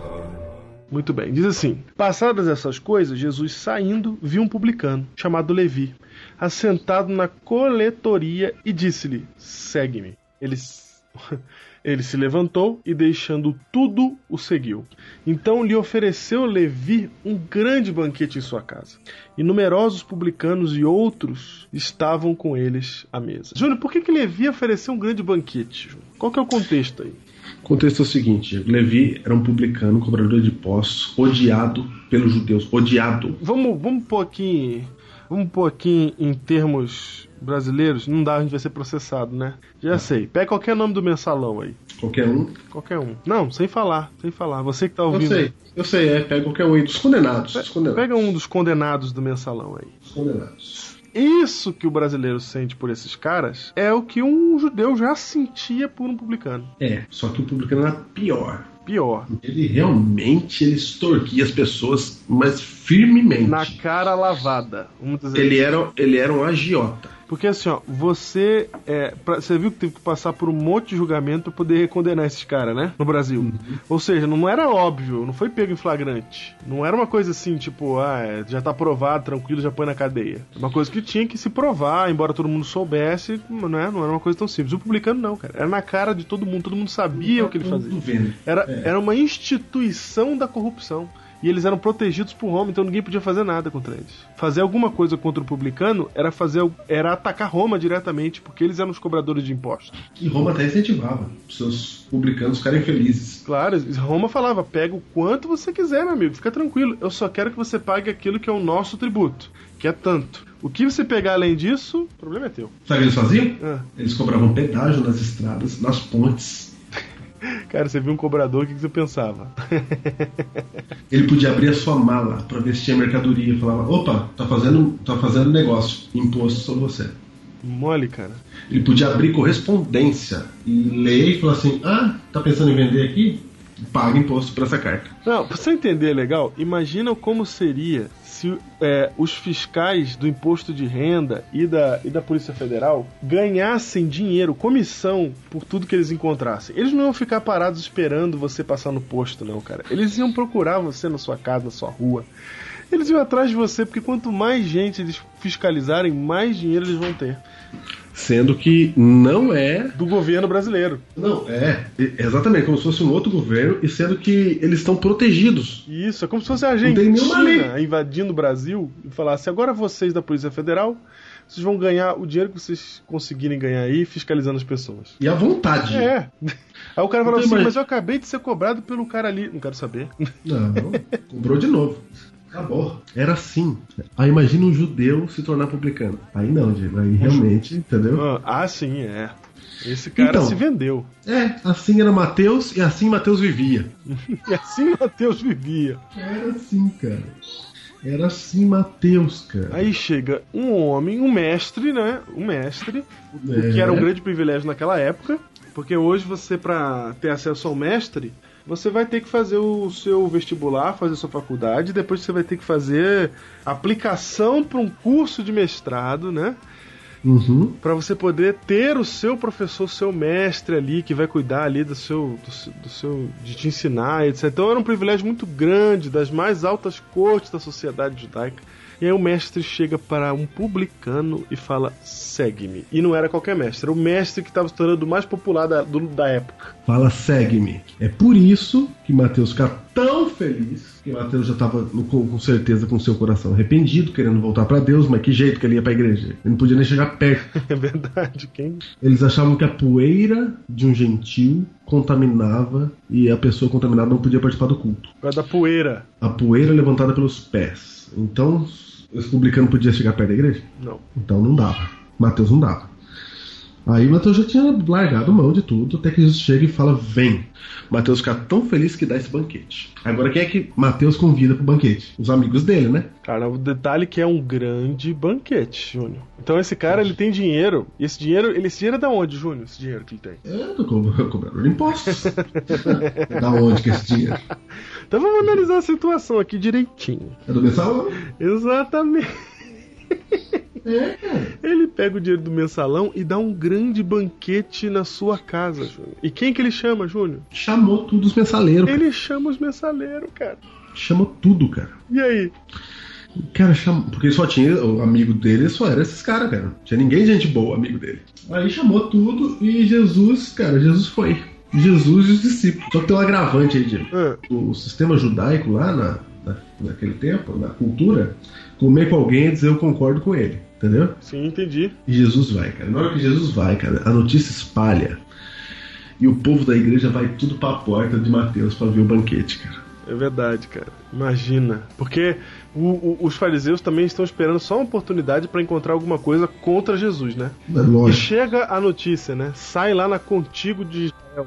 Muito bem, diz assim: Passadas essas coisas, Jesus saindo, viu um publicano, chamado Levi, assentado na coletoria e disse-lhe: Segue-me. Ele, ele se levantou e, deixando tudo, o seguiu. Então lhe ofereceu Levi um grande banquete em sua casa. E numerosos publicanos e outros estavam com eles à mesa. Júnior, por que, que Levi ofereceu um grande banquete? Qual que é o contexto aí? O contexto é o seguinte: Levi era um publicano, cobrador de impostos, odiado pelos judeus. Odiado. Vamos, vamos pôr aqui. Vamos pôr aqui em termos brasileiros. Não dá, a gente vai ser processado, né? Já sei. Pega qualquer nome do mensalão aí. Qualquer um. Qualquer um. Não, sem falar, sem falar. Você que tá Eu ouvindo. sei, eu sei, é. Pega qualquer um aí. Dos condenados. Dos condenados. Pega um dos condenados do mensalão aí. Dos condenados. Isso que o brasileiro sente por esses caras é o que um judeu já sentia por um publicano. É, só que o publicano era pior. Pior. Ele realmente ele extorquia as pessoas, mas firmemente. Na cara lavada. Ele assim. era, ele era um agiota. Porque assim, ó, você. É, pra- você viu que teve que passar por um monte de julgamento pra poder condenar esses caras, né? No Brasil. Ou seja, não era óbvio, não foi pego em flagrante. Não era uma coisa assim, tipo, ah, é, já tá provado, tranquilo, já põe na cadeia. Uma coisa que tinha que se provar, embora todo mundo soubesse, não, é, não era uma coisa tão simples. O publicano não, cara. Era na cara de todo mundo, todo mundo sabia o que ele fazia. Era, É. era uma instituição da corrupção. E eles eram protegidos por Roma, então ninguém podia fazer nada contra eles. Fazer alguma coisa contra o publicano era fazer era atacar Roma diretamente, porque eles eram os cobradores de impostos. E Roma até incentivava os seus publicanos ficarem felizes. Claro, Roma falava: pega o quanto você quiser, meu amigo, fica tranquilo. Eu só quero que você pague aquilo que é o nosso tributo, que é tanto. O que você pegar além disso, o problema é teu. Sabe o que eles faziam? Ah. Eles cobravam pedágio nas estradas, nas pontes. Cara, você viu um cobrador, o que que você pensava? Ele podia abrir a sua mala para ver se tinha mercadoria. Falava, opa, tá fazendo, tá fazendo negócio, imposto sobre você. Mole, cara. Ele podia abrir correspondência e ler e falar assim, ah, tá pensando em vender aqui? Paga imposto por essa carta. Não, pra você entender legal, imagina como seria se é, os fiscais do imposto de renda e da, e da Polícia Federal ganhassem dinheiro, comissão, por tudo que eles encontrassem. Eles não iam ficar parados esperando você passar no posto, não, cara. Eles iam procurar você na sua casa, na sua rua. Eles iam atrás de você, porque quanto mais gente eles fiscalizarem, mais dinheiro eles vão ter. Sendo que não é. Do governo brasileiro. Não, é. Exatamente, como se fosse um outro governo, e sendo que eles estão protegidos. Isso, é como se fosse a. Argentina invadindo o Brasil e falasse: agora vocês da Polícia Federal, vocês vão ganhar o dinheiro que vocês conseguirem ganhar aí fiscalizando as pessoas. E à vontade. É. Aí o cara falou assim: mas eu acabei de ser cobrado pelo cara ali. Não quero saber. Não, cobrou de novo. Acabou. Era assim. Aí imagina um judeu se tornar publicano. Aí não, Diego. Aí realmente, entendeu? Ah, sim, é. Esse cara Então. se vendeu. É, assim era Mateus e assim Mateus vivia. E assim Mateus vivia. Era assim, cara. Era assim Mateus, cara. Aí chega um homem, um mestre, né? Um mestre, o É. que era um grande privilégio naquela época, porque hoje você, pra ter acesso ao mestre, você vai ter que fazer o seu vestibular, fazer a sua faculdade, depois você vai ter que fazer aplicação para um curso de mestrado, né? Uhum. Para você poder ter o seu professor, seu mestre ali, que vai cuidar ali do seu, do, seu- do seu, de te ensinar, etc. Então era um privilégio muito grande das mais altas cortes da sociedade judaica. E aí o mestre chega para um publicano e fala: segue-me. E não era qualquer mestre, era o mestre que estava se tornando o mais popular da, do- da época. Fala, segue-me. É por isso que Mateus fica tão feliz que Mateus já estava com, com certeza com seu coração arrependido, querendo voltar para Deus, mas que jeito que ele ia para a igreja? Ele não podia nem chegar perto. É verdade, quem? Eles achavam que a poeira de um gentil contaminava e a pessoa contaminada não podia participar do culto. Por causa da poeira. A poeira levantada pelos pés. Então, esse publicano podia chegar perto da igreja? Não. Então não dava. Mateus não dava. Aí Mateus já tinha largado mão de tudo, até que Jesus chega e fala: Vem. Mateus fica tão feliz que dá esse banquete. Agora, quem é que Mateus convida pro banquete? Os amigos dele, né? Cara, o detalhe é que é um grande banquete, Júnior. Então esse cara, ele tem dinheiro. E esse dinheiro, ele, esse dinheiro é da onde, Júnior? Esse dinheiro que ele tem? É do co- cobrador de impostos. da onde que é esse dinheiro? Então vamos analisar a situação aqui direitinho. É do mensalão? Exatamente. É. Ele pega o dinheiro do mensalão e dá um grande banquete na sua casa, Júnior. E quem que ele chama, Júnior? Chamou tudo os mensaleiros. cara. Ele chama os mensaleiros, cara. Chamou tudo, cara. E aí? Cara, chamou. Porque só tinha. O amigo dele só era esses caras, cara. Não tinha ninguém gente boa, amigo dele. Aí chamou tudo e Jesus, cara, Jesus foi. Jesus e os discípulos. Só que tem um agravante aí, Diego. Ah, O sistema judaico lá na, na- naquele tempo, na cultura, comer com alguém é dizer eu concordo com ele. Entendeu? sim, entendi. E Jesus vai, cara. Na hora que Jesus vai, cara, a notícia espalha. E o povo da igreja vai tudo pra porta de Mateus pra ver o banquete, cara. É verdade, cara. Imagina. Porque o- o- os fariseus também estão esperando só uma oportunidade pra encontrar alguma coisa contra Jesus, né? É E lógico, chega a notícia, né? Sai lá na Contigo de Israel.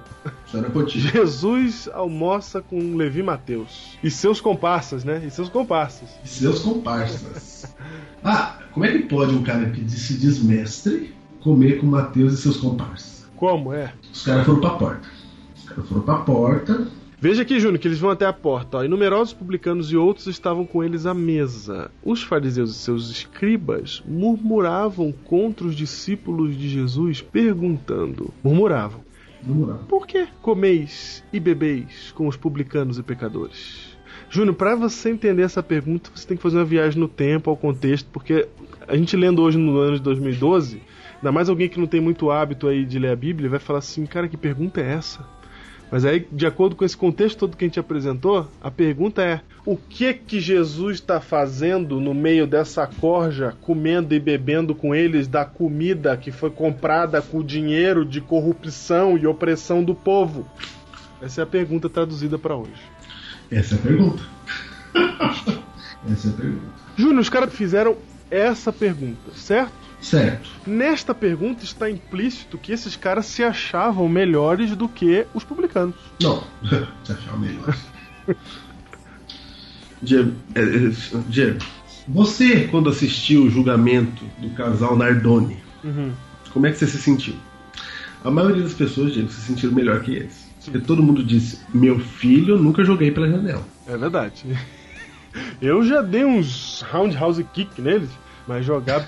Jesus almoça com Levi Mateus. E seus comparsas, né? E seus comparsas. E seus comparsas. Ah, como é que pode um cara que se diz mestre comer com Mateus e seus comparsas? Como é? Os caras foram pra porta. Os caras foram pra porta. Veja aqui, Júnior, que eles vão até a porta. Ó, e numerosos publicanos e outros estavam com eles à mesa. Os fariseus e seus escribas murmuravam contra os discípulos de Jesus, perguntando: murmuravam, moral. por que comeis e bebeis com os publicanos e pecadores? Júnior, para você entender essa pergunta, você tem que fazer uma viagem no tempo, ao contexto, porque a gente lendo hoje no ano de 2012, ainda mais alguém que não tem muito hábito aí de ler a Bíblia, vai falar assim, cara, que pergunta é essa? Mas aí, de acordo com esse contexto todo que a gente apresentou, a pergunta é: o que que Jesus está fazendo no meio dessa corja, comendo e bebendo com eles da comida que foi comprada com o dinheiro de corrupção e opressão do povo? Essa é a pergunta traduzida para hoje. Essa é a pergunta. Essa é a pergunta. Júnior, os caras fizeram essa pergunta, certo? Certo. Nesta pergunta está implícito que esses caras se achavam melhores do que os publicanos. Não. Se achar melhor. Diego, é, é, Diego, você, quando assistiu o julgamento do casal Nardoni, Uhum. como é que você se sentiu? A maioria das pessoas, Diego, se sentiram melhor que eles. Porque todo mundo disse: Meu filho, eu nunca joguei pela janela. É verdade. Eu já dei uns roundhouse kick neles, mas jogar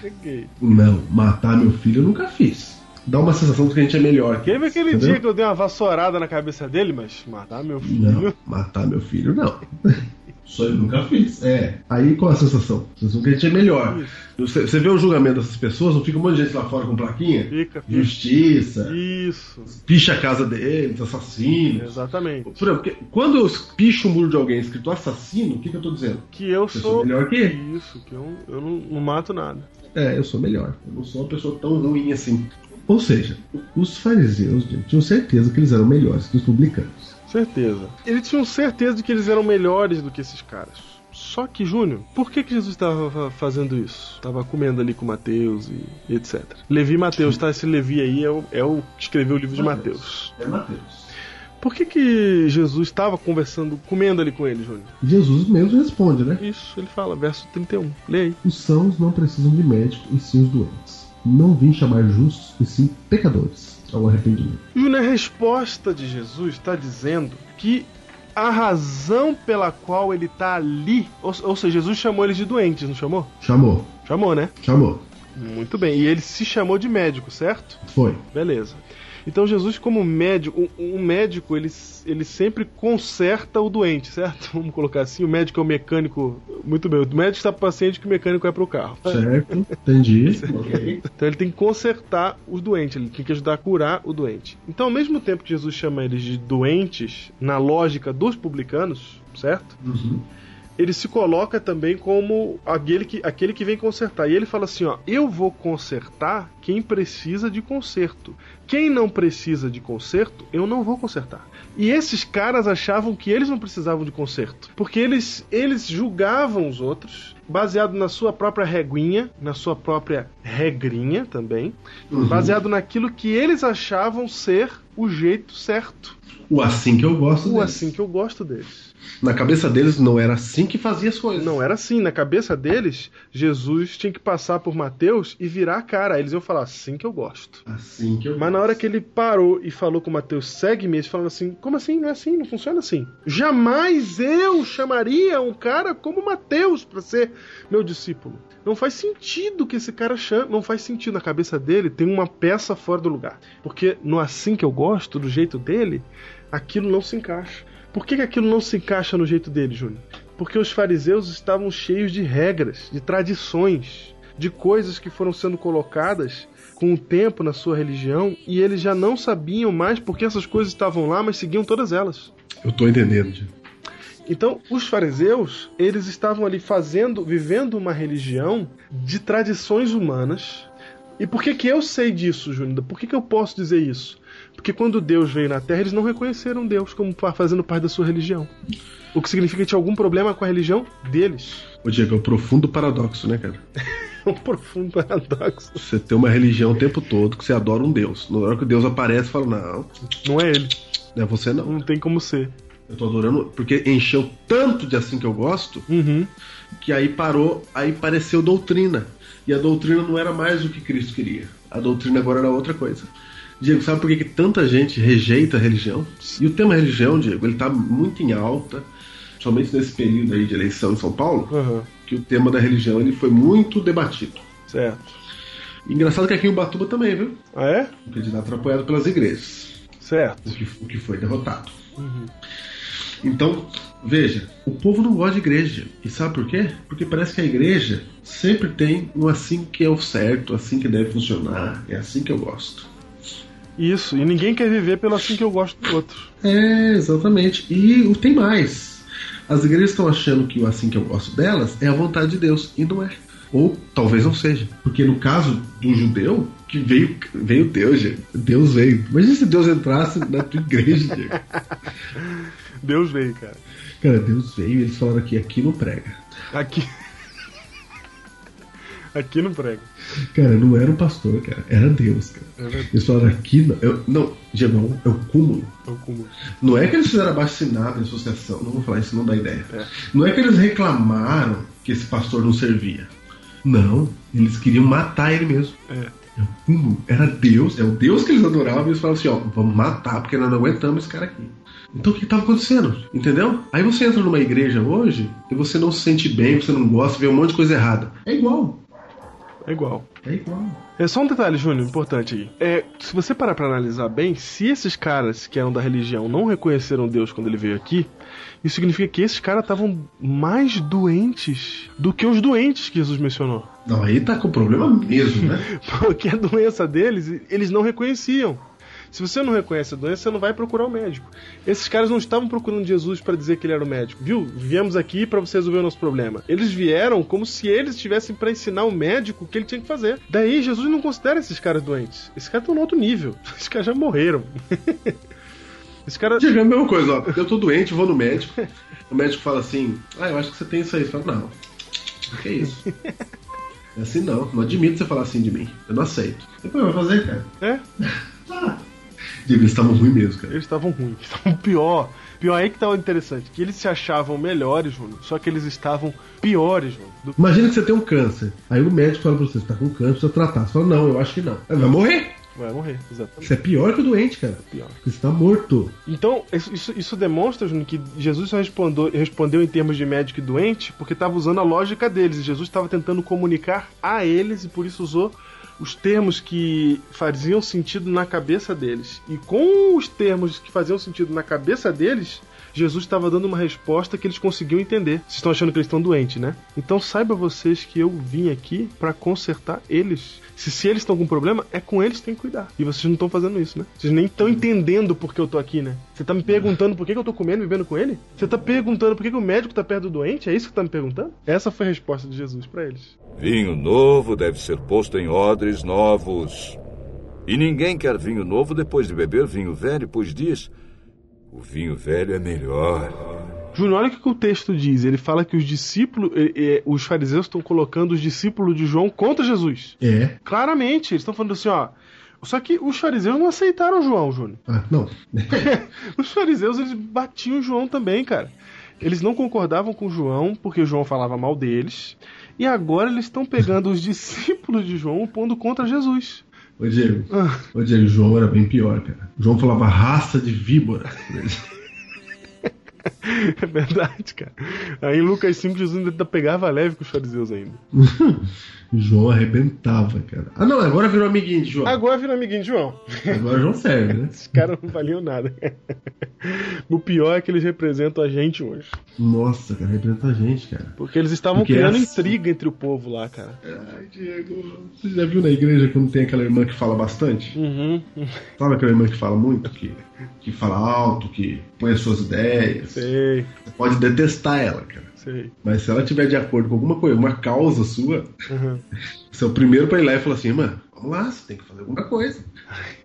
peguei. Não, matar meu filho eu nunca fiz. Dá uma sensação de que a gente é melhor. Teve aquele Entendeu? dia que eu dei uma vassourada na cabeça dele, mas matar meu filho. Não, matar meu filho não. Isso eu nunca fiz. É. Aí qual a sensação? A sensação que a gente é melhor. Você, você vê o julgamento dessas pessoas, não fica um monte de gente lá fora com plaquinha? Fica. Justiça, Isso, picha a casa deles, assassinos. exatamente. Por exemplo, porque quando eu picho o muro de alguém escrito assassino, o que, que eu tô dizendo? Que eu Eu sou. sou melhor que ele. Isso, que eu, eu não, não mato nada. É, eu sou melhor. Eu não sou uma pessoa tão ruim assim. Ou seja, os fariseus gente, tinham certeza que eles eram melhores que os publicanos. Certeza. Eles tinham certeza de que eles eram melhores do que esses caras. Só que, Júnior, por que, que Jesus estava fa- fazendo isso? Estava comendo ali com Mateus e, etc. Levi Mateus, tá? Esse Levi aí é o, é o que escreveu o livro de Mateus. É Mateus. Por que, que Jesus estava conversando, comendo ali com ele, Júnior? Jesus mesmo responde, né? Isso, ele fala, verso 31. Lê aí. Os sãos não precisam de médico, e sim os doentes. Não vim chamar justos, e sim pecadores ao arrependimento. Júnior, a resposta de Jesus está dizendo que a razão pela qual ele está ali. Ou, ou seja, Jesus chamou eles de doentes, não chamou? Chamou, Chamou, né? chamou. Muito bem. E ele se chamou de médico, certo? Foi. Beleza. Então Jesus, como médico, um, médico, ele, ele sempre conserta o doente, certo? Vamos colocar assim, o médico é o mecânico. Muito bem, o médico está para o paciente que o mecânico é para o carro. Certo, entendi. Então ele tem que consertar os doentes, ele tem que ajudar a curar o doente. Então, ao mesmo tempo que Jesus chama eles de doentes, na lógica dos publicanos, certo? Uhum. Ele se coloca também como aquele que, aquele que vem consertar. E ele fala assim: ó, eu vou consertar quem precisa de conserto. Quem não precisa de conserto, eu não vou consertar. E esses caras achavam que eles não precisavam de conserto, porque eles, eles julgavam os outros baseado na sua própria reguinha, na sua própria regrinha também, Uhum. baseado naquilo que eles achavam ser o jeito certo. O assim que eu gosto O deles. assim que eu gosto deles. Na cabeça deles não era assim que fazia as coisas. Não era assim. Na cabeça deles, Jesus tinha que passar por Mateus e virar a cara. Aí Eles iam falar assim que eu gosto. Assim que eu Mas na hora que ele parou e falou com Mateus, segue-me, eles falaram assim: como assim? Não é assim, não funciona assim. Jamais eu chamaria um cara como Mateus para ser meu discípulo. Não faz sentido que esse cara chame. Não faz sentido na cabeça dele, tem uma peça fora do lugar. Porque no assim que eu gosto, do jeito dele, aquilo não se encaixa. Por que, que aquilo não se encaixa no jeito dele, Júnior? Porque os fariseus estavam cheios de regras, de tradições, de coisas que foram sendo colocadas com o tempo na sua religião e eles já não sabiam mais porque essas coisas estavam lá, mas seguiam todas elas. Eu tô entendendo. Então, os fariseus, eles estavam ali fazendo, vivendo uma religião de tradições humanas. E por que que eu sei disso, Júnior? Por que que eu posso dizer isso? Porque quando Deus veio na Terra, eles não reconheceram Deus como fazendo parte da sua religião. O que significa que tinha algum problema com a religião deles. Ô, Diego, é um profundo paradoxo, né, cara? É um profundo paradoxo. Você tem uma religião o tempo todo que você adora um Deus. Na hora que Deus aparece, fala, não, Não é ele. não é você não. Não tem como ser. Eu tô adorando, porque encheu tanto de assim que eu gosto, Uhum. que aí parou, aí pareceu doutrina. E a doutrina não era mais o que Cristo queria. A doutrina agora era outra coisa. Diego, sabe por que, que tanta gente rejeita a religião? E o tema religião, Diego, ele tá muito em alta, somente nesse período aí de eleição em São Paulo, Aham. que o tema da religião ele foi muito debatido. Certo. Engraçado que aqui em Ubatuba também, viu? Ah, é? O candidato apoiado pelas igrejas, Certo. o que, o que foi derrotado. Então, veja, o povo não gosta de igreja. E sabe por quê? Porque parece que a igreja sempre tem um assim que é o certo, assim que deve funcionar, é assim que eu gosto. Isso. E ninguém quer viver pelo assim que eu gosto do outro. É, exatamente. E o- tem mais. As igrejas estão achando que o assim que eu gosto delas é a vontade de Deus, e não é. Ou talvez não seja. Porque no caso do judeu, que veio, veio Deus, gente. Deus veio. Imagina se Deus entrasse na tua igreja, Diego. Deus veio, cara. Cara, Deus veio e eles falaram que aqui não prega. Aqui. Aqui não prega. Cara, não era um pastor, cara. Era Deus, cara. Verdade. Eles falaram aqui não. Eu, não, Diego, é o cúmulo. É o cúmulo. Não é que eles fizeram abaixo assinado em associação, não vou falar isso, não dá ideia. É. Não é que eles reclamaram que esse pastor não servia. Não, eles queriam matar ele mesmo. É. É o cúmulo. Era Deus, é o Deus que eles adoravam e eles falavam assim: ó, vamos matar porque nós não aguentamos esse cara aqui. Então o que estava acontecendo? Entendeu? Aí você entra numa igreja hoje e você não se sente bem, você não gosta, vê um monte de coisa errada. É igual. É igual. É igual. É só um detalhe, Júnior, importante aí. É, se você parar pra analisar bem, se esses caras que eram da religião não reconheceram Deus quando ele veio aqui, isso significa que esses caras estavam mais doentes do que os doentes que Jesus mencionou. Não, aí tá com problema mesmo, né? Porque a doença deles, eles não reconheciam. Se você não reconhece a doença, você não vai procurar o médico. Esses caras não estavam procurando Jesus para dizer que ele era o médico, viu? Viemos aqui para você resolver o nosso problema. Eles vieram como se eles estivessem para ensinar o médico o que ele tinha que fazer. Daí Jesus não considera esses caras doentes. Esses caras estão no outro nível. Esses caras já morreram. Esses caras. Diego, é a mesma coisa, ó. Eu tô doente, vou no médico. O médico fala assim: Ah, eu acho que você tem isso aí. Você fala, não. O que é isso? É assim não. Não admito você falar assim de mim. Eu não aceito. Depois vai fazer, cara. É, Diego, eles estavam ruins mesmo, cara. eles estavam ruins. Eles estavam pior. Pior aí que tava interessante. Que eles se achavam melhores, Júnior. Só que eles estavam piores, Júnior. do- Imagina que você tem um câncer. Aí o médico fala pra você: Você tá com câncer, precisa tratar. Você fala: Não, eu acho que não. Aí vai morrer. Vai morrer, exatamente. Isso é pior que o doente, cara. Pior. Porque você tá morto. Então, isso, isso, demonstra, Júnior, que Jesus só respondeu, respondeu em termos de médico e doente porque estava usando a lógica deles. E Jesus estava tentando comunicar a eles e por isso usou os termos que faziam sentido na cabeça deles. E com os termos que faziam sentido na cabeça deles, Jesus estava dando uma resposta que eles conseguiam entender. Vocês estão achando que eles estão doentes, né? Então saiba vocês que eu vim aqui para consertar eles. Se, se eles estão com problema, é com eles que tem que cuidar. E vocês não estão fazendo isso, né? Vocês nem estão entendendo por que eu tô aqui, né? Você tá me perguntando por que, que eu tô comendo e vivendo com ele? Você tá perguntando por que, que o médico tá perto do doente? É isso que tá me perguntando? Essa foi a resposta de Jesus para eles. Vinho novo deve ser posto em odres novos. E ninguém quer vinho novo depois de beber vinho velho, pois diz: o vinho velho é melhor. Júnior, olha o que o texto diz. Ele fala que os discípulos, eh, eh, os fariseus estão colocando os discípulos de João contra Jesus. É. Claramente, eles estão falando assim, ó. Só que os fariseus não aceitaram João, Júnior. Ah, não. os fariseus, eles batiam João também, cara. Eles não concordavam com João porque João falava mal deles. E agora eles estão pegando os discípulos de João e pondo contra Jesus. Ô Diego, Ah. ô Diego, João era bem pior, cara. João falava raça de víbora. É verdade, cara. Aí Lucas 5, Jesus ainda pegava leve com os fariseus ainda. João arrebentava, cara. Ah, não, agora virou amiguinho de João. Agora vira amiguinho de João. Agora João serve, né? Esses caras não valiam nada. O pior é que eles representam a gente hoje. Nossa, cara, representa a gente, cara. Porque eles estavam Porque criando intriga entre o povo lá, cara. Ai, Diego, você já viu na igreja quando tem aquela irmã que fala bastante? Uhum. Sabe aquela irmã que fala muito? Que, que fala alto, que põe as suas ideias? Sei, Você pode detestar ela, cara. Sei. Mas se ela tiver de acordo com alguma coisa, uma causa sua, Uhum. você é o primeiro pra ir lá e falar assim, mano, vamos lá, você tem que fazer alguma coisa.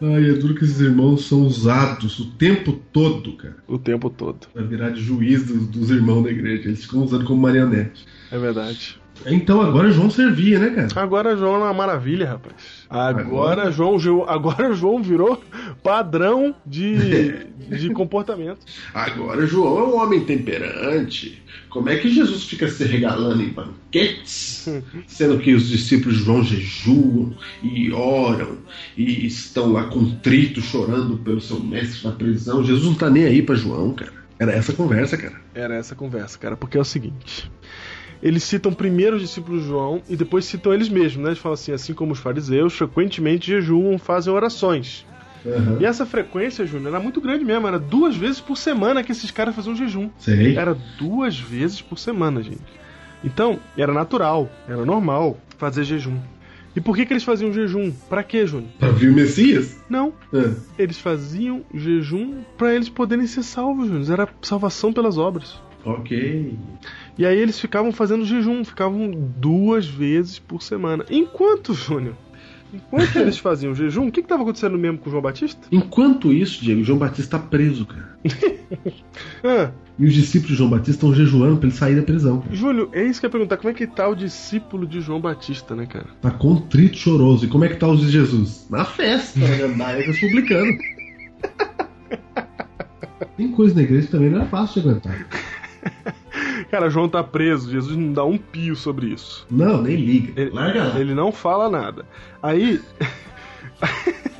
Ai, é duro que esses irmãos são usados o tempo todo, cara, O tempo todo. pra virar de juiz dos, dos irmãos da igreja. Eles ficam usando como marionete. É verdade. Então agora João servia, né, cara? Agora João é uma maravilha, rapaz. Agora, Agora- João, agora João virou padrão de, de comportamento. Agora João é um homem temperante. Como é que Jesus fica se regalando em banquetes, sendo que os discípulos de João jejuam e oram e estão lá contritos, chorando pelo seu mestre na prisão? Jesus não tá nem aí pra João, cara. Era essa a conversa, cara. Era essa a conversa, cara, porque é o seguinte. Eles citam primeiro os discípulos de João e depois citam eles mesmos, né? Eles falam assim, assim como os fariseus, frequentemente jejuam, fazem orações. Aham. E essa frequência, Júnior, era muito grande mesmo. Era duas vezes por semana que esses caras faziam jejum. Sei. Era duas vezes por semana, gente. Então, era natural, era normal fazer jejum. E por que, que eles faziam jejum? Pra quê, Júnior? Pra vir o Messias? Não. Ah, Eles faziam jejum pra eles poderem ser salvos, Júnior. Era salvação pelas obras. ok. E aí eles ficavam fazendo jejum, ficavam duas vezes por semana. Enquanto, Júnior, enquanto eles faziam jejum, o que estava acontecendo mesmo com o João Batista? Enquanto isso, Diego, João Batista tá preso, cara. Ah, E os discípulos de João Batista estão jejuando pra ele sair da prisão. Cara. Júlio, é isso que eu ia perguntar. Como é que tá o discípulo de João Batista, né, cara? Tá contrito, choroso. E como é que tá os de Jesus? Na festa, na gandaia dos publicanos. Tem coisa na igreja que também não é fácil de aguentar. Cara, João tá preso, Jesus não dá um pio sobre isso. Não, nem liga. Ele, Larga lá. ele não fala nada. Aí.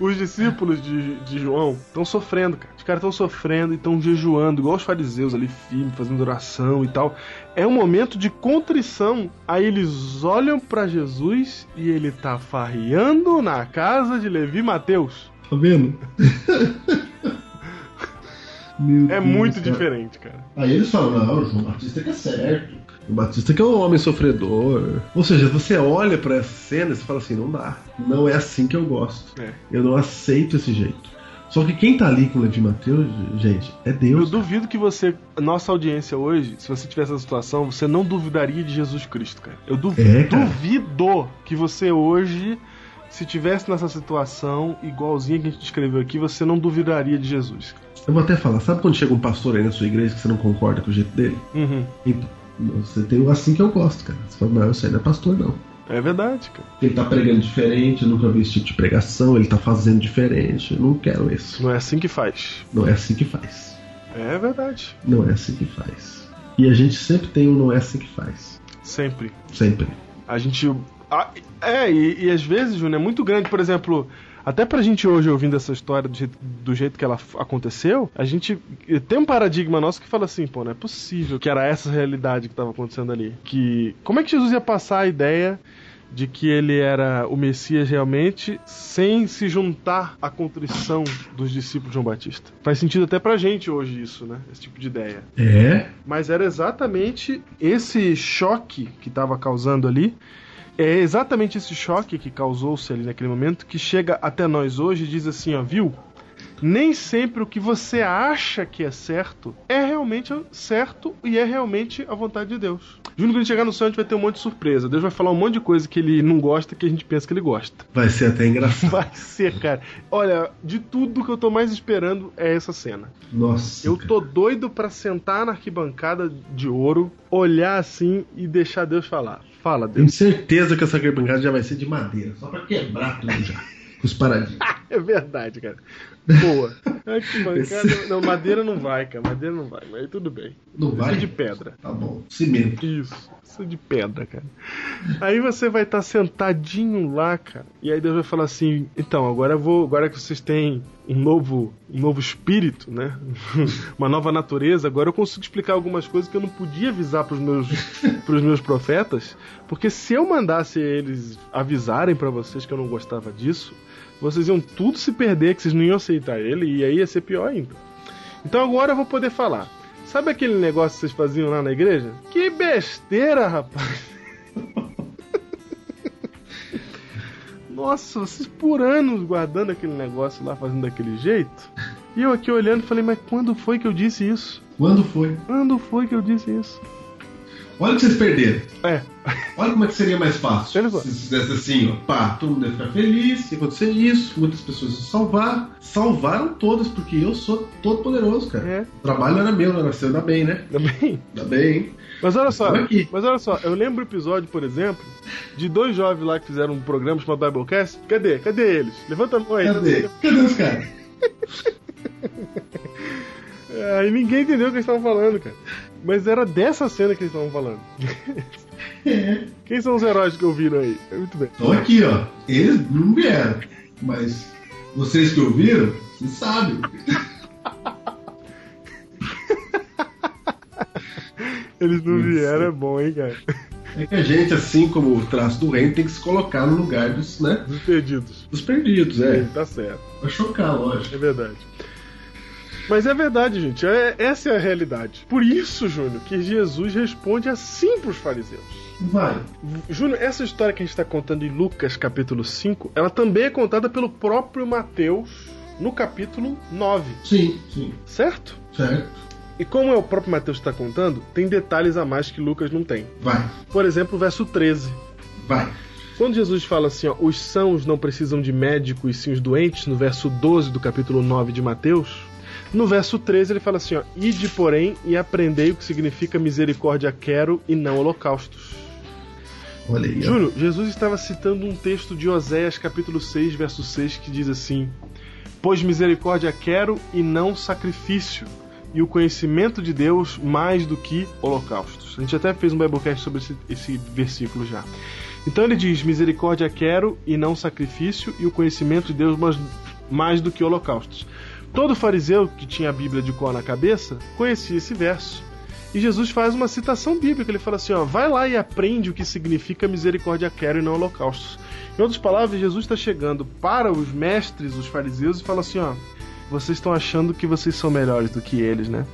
Os discípulos de, de João estão sofrendo, cara. Os caras estão sofrendo e estão jejuando, igual os fariseus ali, firme, fazendo oração e tal. É um momento de contrição. Aí eles olham pra Jesus e ele tá farreando na casa de Levi Mateus. Tá vendo? Meu É Deus, muito cara. diferente, cara. Aí eles falam, não, o João Batista que é certo. O Batista que é um homem sofredor. Ou seja, você olha pra essa cena e você fala assim, não dá. Não é assim que eu gosto. É. Eu não aceito esse jeito. Só que quem tá ali com o Levi Mateus, gente, é Eu Deus. duvido que você, nossa audiência hoje, se você tivesse essa situação, você não duvidaria de Jesus Cristo, cara. Eu duvido, É, cara. duvido que você hoje, se tivesse nessa situação igualzinha que a gente descreveu aqui, você não duvidaria de Jesus. Eu vou até falar, sabe quando chega um pastor aí na sua igreja que você não concorda com o jeito dele? Uhum. Então, você tem o assim que eu gosto, cara. Você fala, não, isso aí não é pastor, não. É verdade, cara. Ele tá pregando diferente, eu nunca vi esse tipo de pregação, ele tá fazendo diferente. Eu não quero isso. Não é assim que faz. Não é assim que faz. É verdade. Não é assim que faz. E a gente sempre tem um não é assim que faz. Sempre. Sempre. A gente Ah, é, e, e às vezes, Júnior, é muito grande. Por exemplo, até pra gente hoje ouvindo essa história do jeito, do jeito que ela aconteceu, a gente tem um paradigma nosso que fala assim, pô, não é possível que era essa realidade que estava acontecendo ali. Que como é que Jesus ia passar a ideia de que ele era o Messias realmente sem se juntar à contrição dos discípulos de João Batista? Faz sentido até pra gente hoje isso, né? Esse tipo de ideia. É? Mas era exatamente esse choque que estava causando ali. É exatamente esse choque que causou-se ali naquele momento que chega até nós hoje e diz assim, ó, viu? Nem sempre o que você acha que é certo é realmente certo e é realmente a vontade de Deus. Júnior, quando a gente chegar no céu, a gente vai ter um monte de surpresa. Deus vai falar um monte de coisa que ele não gosta que a gente pensa que ele gosta. Vai ser até engraçado. Vai ser, cara. Olha, de tudo que eu tô mais esperando é essa cena. Nossa. Eu tô doido pra sentar na arquibancada de ouro, olhar assim e deixar Deus falar. Fala, Tenho Deus. certeza que essa arquibancada já vai ser de madeira, só pra quebrar tudo já. Os paradinhos. É verdade, cara. Boa. Arquibancada. Não, madeira não vai, cara. Madeira não vai, mas tudo bem. Não Isso vai? é de pedra. Tá bom. Cimento. Isso. Isso é de pedra, cara. Aí você vai estar sentadinho lá, cara. E aí Deus vai falar assim: então, agora eu vou. Agora que vocês têm um novo, um novo espírito, né? Uma nova natureza, agora eu consigo explicar algumas coisas que eu não podia avisar pros meus, pros meus profetas. Porque se eu mandasse eles avisarem pra vocês que eu não gostava disso, vocês iam tudo se perder, que vocês não iam aceitar ele, e aí ia ser pior ainda. Então agora eu vou poder falar. Sabe aquele negócio que vocês faziam lá na igreja? Que besteira, rapaz! Nossa, vocês por anos guardando aquele negócio lá, fazendo daquele jeito. E eu aqui olhando falei, mas quando foi que eu disse isso? Quando foi? Quando foi que eu disse isso? Olha o que vocês perderam. É, Olha como é que seria mais fácil. Se fizesse assim, ó, pá, todo mundo ia ficar feliz, ia acontecer isso, muitas pessoas iam salvar. Salvaram todas, porque eu sou todo poderoso, cara. é, O trabalho era meu, não era seu, ainda bem, né? também. Ainda bem. Mas olha só, mas olha só, eu lembro o episódio, por exemplo, de dois jovens lá que fizeram um programa chamado Biblecast. Cadê? Cadê eles? Levanta a mão aí. Cadê? Cadê os caras? É, Aí ninguém entendeu o que eles estavam falando, cara. Mas era dessa cena que eles estavam falando. É. Quem são os heróis que ouviram aí? É Muito bem. Estão aqui, ó. Eles não vieram. Mas vocês que ouviram, vocês sabem. Eles não Isso. vieram, é bom, hein, cara. É que a gente, assim como o traço do reino, tem que se colocar no lugar dos, né, Dos perdidos. dos perdidos, é. Tá certo. Pra chocar, lógico. É verdade. Mas é verdade, gente. É- essa é a realidade. Por isso, Júnior, que Jesus responde assim pros fariseus. Vai. Júnior, essa história que a gente está contando em Lucas capítulo 5, ela também é contada pelo próprio Mateus no capítulo 9, Sim, sim. certo? Certo. E como é o próprio Mateus que está contando, tem detalhes a mais que Lucas não tem. Vai. Por exemplo, o verso 13. Vai. Quando Jesus fala assim, ó, os sãos não precisam de médico e sim os doentes, no verso 12 do capítulo 9 de Mateus, no verso 13 ele fala assim, ó, ide porém e aprendei o que significa misericórdia quero e não holocaustos. Olha aí, ó. Júnior, Jesus estava citando um texto de Oséias capítulo 6, verso 6, que diz assim: Pois misericórdia quero e não sacrifício, e o conhecimento de Deus mais do que holocaustos. A gente até fez um Biblecast sobre esse, esse versículo já. Então ele diz: Misericórdia quero e não sacrifício, e o conhecimento de Deus mais, mais do que holocaustos. Todo fariseu que tinha a Bíblia de cor na cabeça conhecia esse verso. E Jesus faz uma citação bíblica. Ele fala assim: ó, vai lá e aprende o que significa misericórdia quero e não holocaustos. Em outras palavras, Jesus está chegando para os mestres, os fariseus, e fala assim: ó, vocês estão achando que vocês são melhores do que eles, né?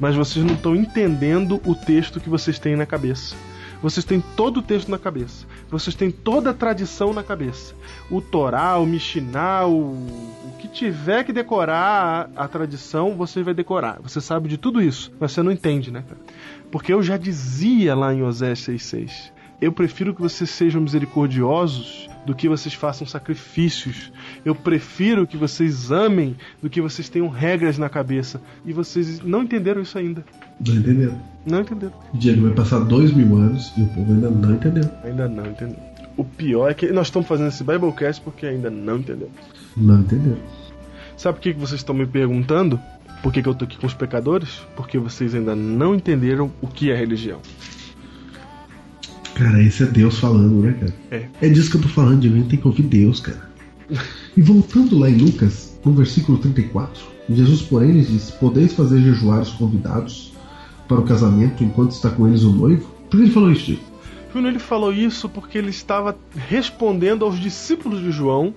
Mas vocês não estão entendendo o texto que vocês têm na cabeça. Vocês têm todo o texto na cabeça. Vocês têm toda a tradição na cabeça. O Torá, o Mishnah, o, o que tiver que decorar a, tradição, você vai decorar. Você sabe de tudo isso, mas você não entende, né, cara? Porque eu já dizia lá em Osés 6,6. Eu prefiro que vocês sejam misericordiosos do que vocês façam sacrifícios. Eu prefiro que vocês amem do que vocês tenham regras na cabeça. E vocês não entenderam isso ainda. Não entendeu. Não entenderam. Diego vai passar dois mil anos e o povo ainda não entendeu. Ainda não entendeu. O pior é que nós estamos fazendo esse Biblecast porque ainda não entendeu. Não entendeu. Sabe por que vocês estão me perguntando? Por que, que eu tô aqui com os pecadores? Porque vocês ainda não entenderam o que é religião. Cara, esse é Deus falando, né, cara? É. É disso que eu tô falando, de tem que ouvir Deus, cara. e voltando lá em Lucas, no versículo 34, Jesus, porém, lhes disse: Podeis fazer jejuar os convidados para o casamento enquanto está com eles o noivo? Por que ele falou isso? Júnior, ele falou isso porque ele estava respondendo aos discípulos de João,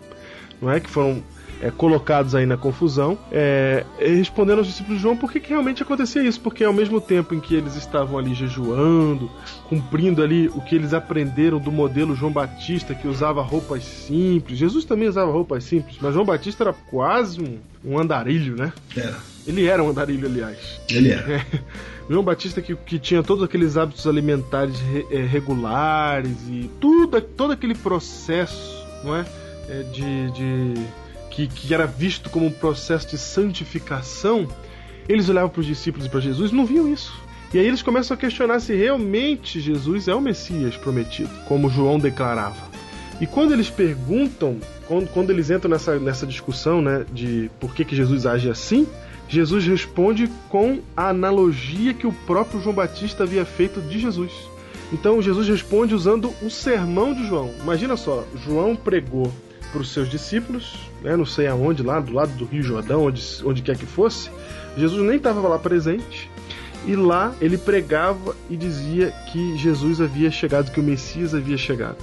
não é? Que foram é, colocados aí na confusão, é, respondendo aos discípulos de João por que, que realmente acontecia isso, porque ao mesmo tempo em que eles estavam ali jejuando, cumprindo ali o que eles aprenderam do modelo João Batista, que usava roupas simples, Jesus também usava roupas simples, mas João Batista era quase um, um andarilho, né? Era. Ele era um andarilho, aliás. Ele era. João Batista que, que tinha todos aqueles hábitos alimentares re, é, regulares e tudo, todo aquele processo, não é? é de, de que, que, era visto como um processo de santificação, eles olhavam para os discípulos e para Jesus e não viam isso. E aí eles começam a questionar se realmente Jesus é o Messias prometido, como João declarava. E quando eles perguntam, quando, quando eles entram nessa, nessa discussão né, de por que, que Jesus age assim, Jesus responde com a analogia que o próprio João Batista havia feito de Jesus. Então Jesus responde usando o sermão de João. Imagina só, João pregou para os seus discípulos, né, não sei aonde, lá do lado do Rio Jordão, onde, onde quer que fosse. Jesus nem estava lá presente. E lá ele pregava e dizia que Jesus havia chegado, que o Messias havia chegado.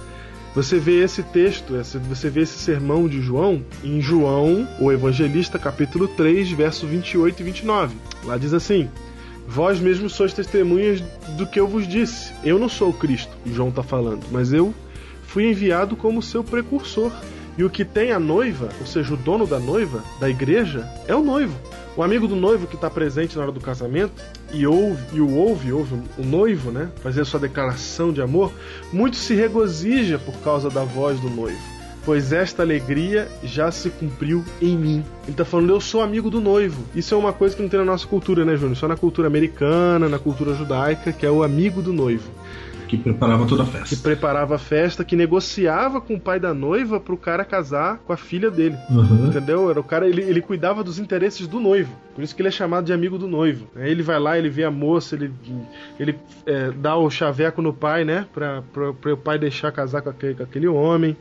Você vê esse texto, você vê esse sermão de João em João, o Evangelista, capítulo 3, verso 28 e 29. Lá diz assim: Vós mesmos sois testemunhas do que eu vos disse. Eu não sou o Cristo, João está falando, mas eu fui enviado como seu precursor. E o que tem a noiva, ou seja, o dono da noiva, da igreja, é o noivo. O amigo do noivo que está presente na hora do casamento e ouve e o ouve, ouve o noivo, né, fazer sua declaração de amor, muito se regozija por causa da voz do noivo. Pois esta alegria já se cumpriu em mim. Ele está falando, eu sou amigo do noivo. Isso é uma coisa que não tem na nossa cultura, né, Júnior? Só na cultura americana, na cultura judaica, que é o amigo do noivo que preparava toda a festa. Que preparava a festa, que negociava com o pai da noiva pro cara casar com a filha dele. Uhum. Entendeu? Era o cara, ele, ele cuidava dos interesses do noivo. Por isso que ele é chamado de amigo do noivo. Aí ele vai lá, ele vê a moça, ele, ele é, dá o chaveco no pai, né? Pra, pra, pra o pai deixar casar com aquele, com aquele homem.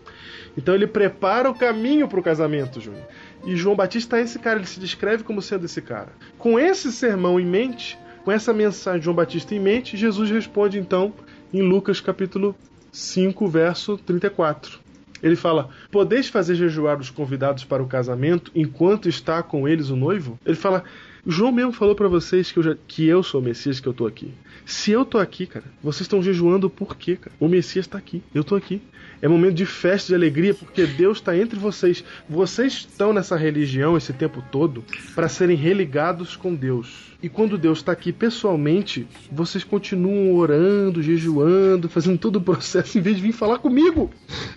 Então ele prepara o caminho pro casamento, Júnior. E João Batista é esse cara, ele se descreve como sendo esse cara. Com esse sermão em mente, com essa mensagem de João Batista em mente, Jesus responde então em Lucas capítulo 5, verso 34. Ele fala: Podeis fazer jejuar os convidados para o casamento enquanto está com eles o noivo? Ele fala: João mesmo falou para vocês que eu, já, que eu sou o Messias, que eu tô aqui. Se eu tô aqui, cara, vocês estão jejuando por quê, cara? O Messias está aqui, eu tô aqui. É momento de festa, de alegria, porque Deus está entre vocês. Vocês estão nessa religião esse tempo todo para serem religados com Deus. E quando Deus está aqui pessoalmente, vocês continuam orando, jejuando, fazendo todo o processo em vez de vir falar comigo.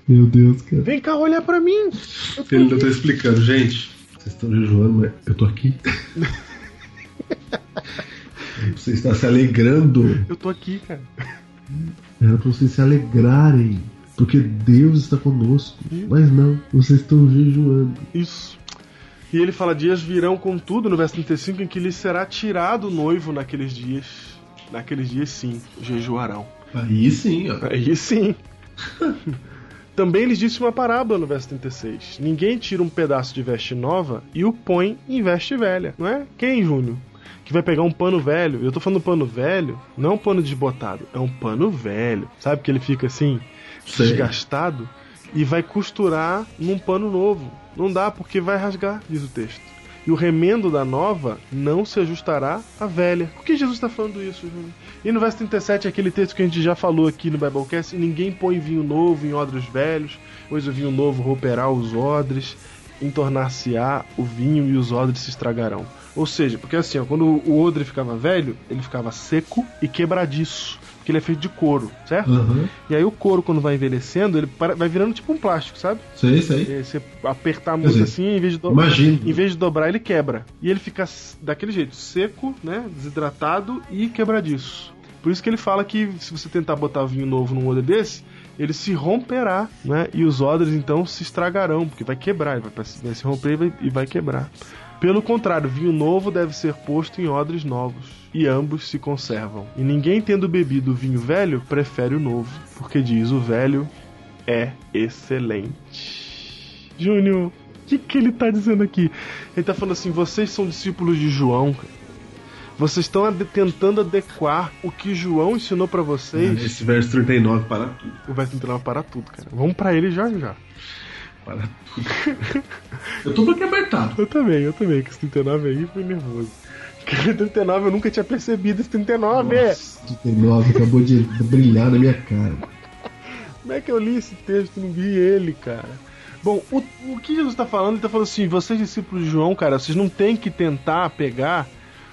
Meu Deus, cara. Vem cá olhar para mim. Ele não tá explicando, gente. Vocês estão jejuando, mas eu tô aqui. Você está se alegrando. Eu tô aqui, cara. Era pra vocês se alegrarem. Porque Deus está conosco. Mas não, vocês estão jejuando. Isso. E ele fala: Dias virão, contudo, no verso 35, em que lhe será tirado o noivo naqueles dias. Naqueles dias, sim, jejuarão. Aí sim, ó. Aí sim. Também lhes disse uma parábola no verso 36. Ninguém tira um pedaço de veste nova e o põe em veste velha, não é? Quem, Júnior? Que vai pegar um pano velho. Eu tô falando pano velho, não é um pano desbotado, é um pano velho. Sabe que ele fica assim, Sei. desgastado? E vai costurar num pano novo. Não dá porque vai rasgar, diz o texto. E o remendo da nova não se ajustará à velha. Por que Jesus está falando isso, Júnior? E no verso 37 é aquele texto que a gente já falou aqui no Biblecast: ninguém põe vinho novo em odres velhos, pois o vinho novo romperá os odres, entornar-se-á o vinho e os odres se estragarão. Ou seja, porque assim, ó, quando o odre ficava velho, ele ficava seco e quebradiço. Porque ele é feito de couro, certo? Uhum. E aí o couro, quando vai envelhecendo, ele vai virando tipo um plástico, sabe? Sei, sei. Aí você apertar muito assim, em vez de do- Imagino. em vez de dobrar, ele quebra. E ele fica daquele jeito, seco, né? Desidratado e quebradiço. Por isso que ele fala que se você tentar botar vinho novo num odre desse, ele se romperá, né? E os odres então se estragarão, porque vai quebrar, vai, vai se romper e vai, e vai quebrar. Pelo contrário, vinho novo deve ser posto em odres novos, e ambos se conservam. E ninguém tendo bebido vinho velho prefere o novo, porque diz o velho é excelente. Júnior, o que, que ele tá dizendo aqui? Ele tá falando assim: vocês são discípulos de João, vocês estão ad tentando adequar o que João ensinou para vocês. Esse verso 39 para tudo. O verso 39 para tudo, cara. Vamos para ele já já. Para tudo. eu tô aqui apertado. Eu também, eu também, que esse 39 aí foi nervoso. Aquele 39 eu nunca tinha percebido esse 39. Nossa, 39 acabou de brilhar na minha cara. Como é que eu li esse texto e não vi ele, cara? Bom, o, o que Jesus está falando? Ele está falando assim: vocês, discípulos de João, cara, vocês não têm que tentar pegar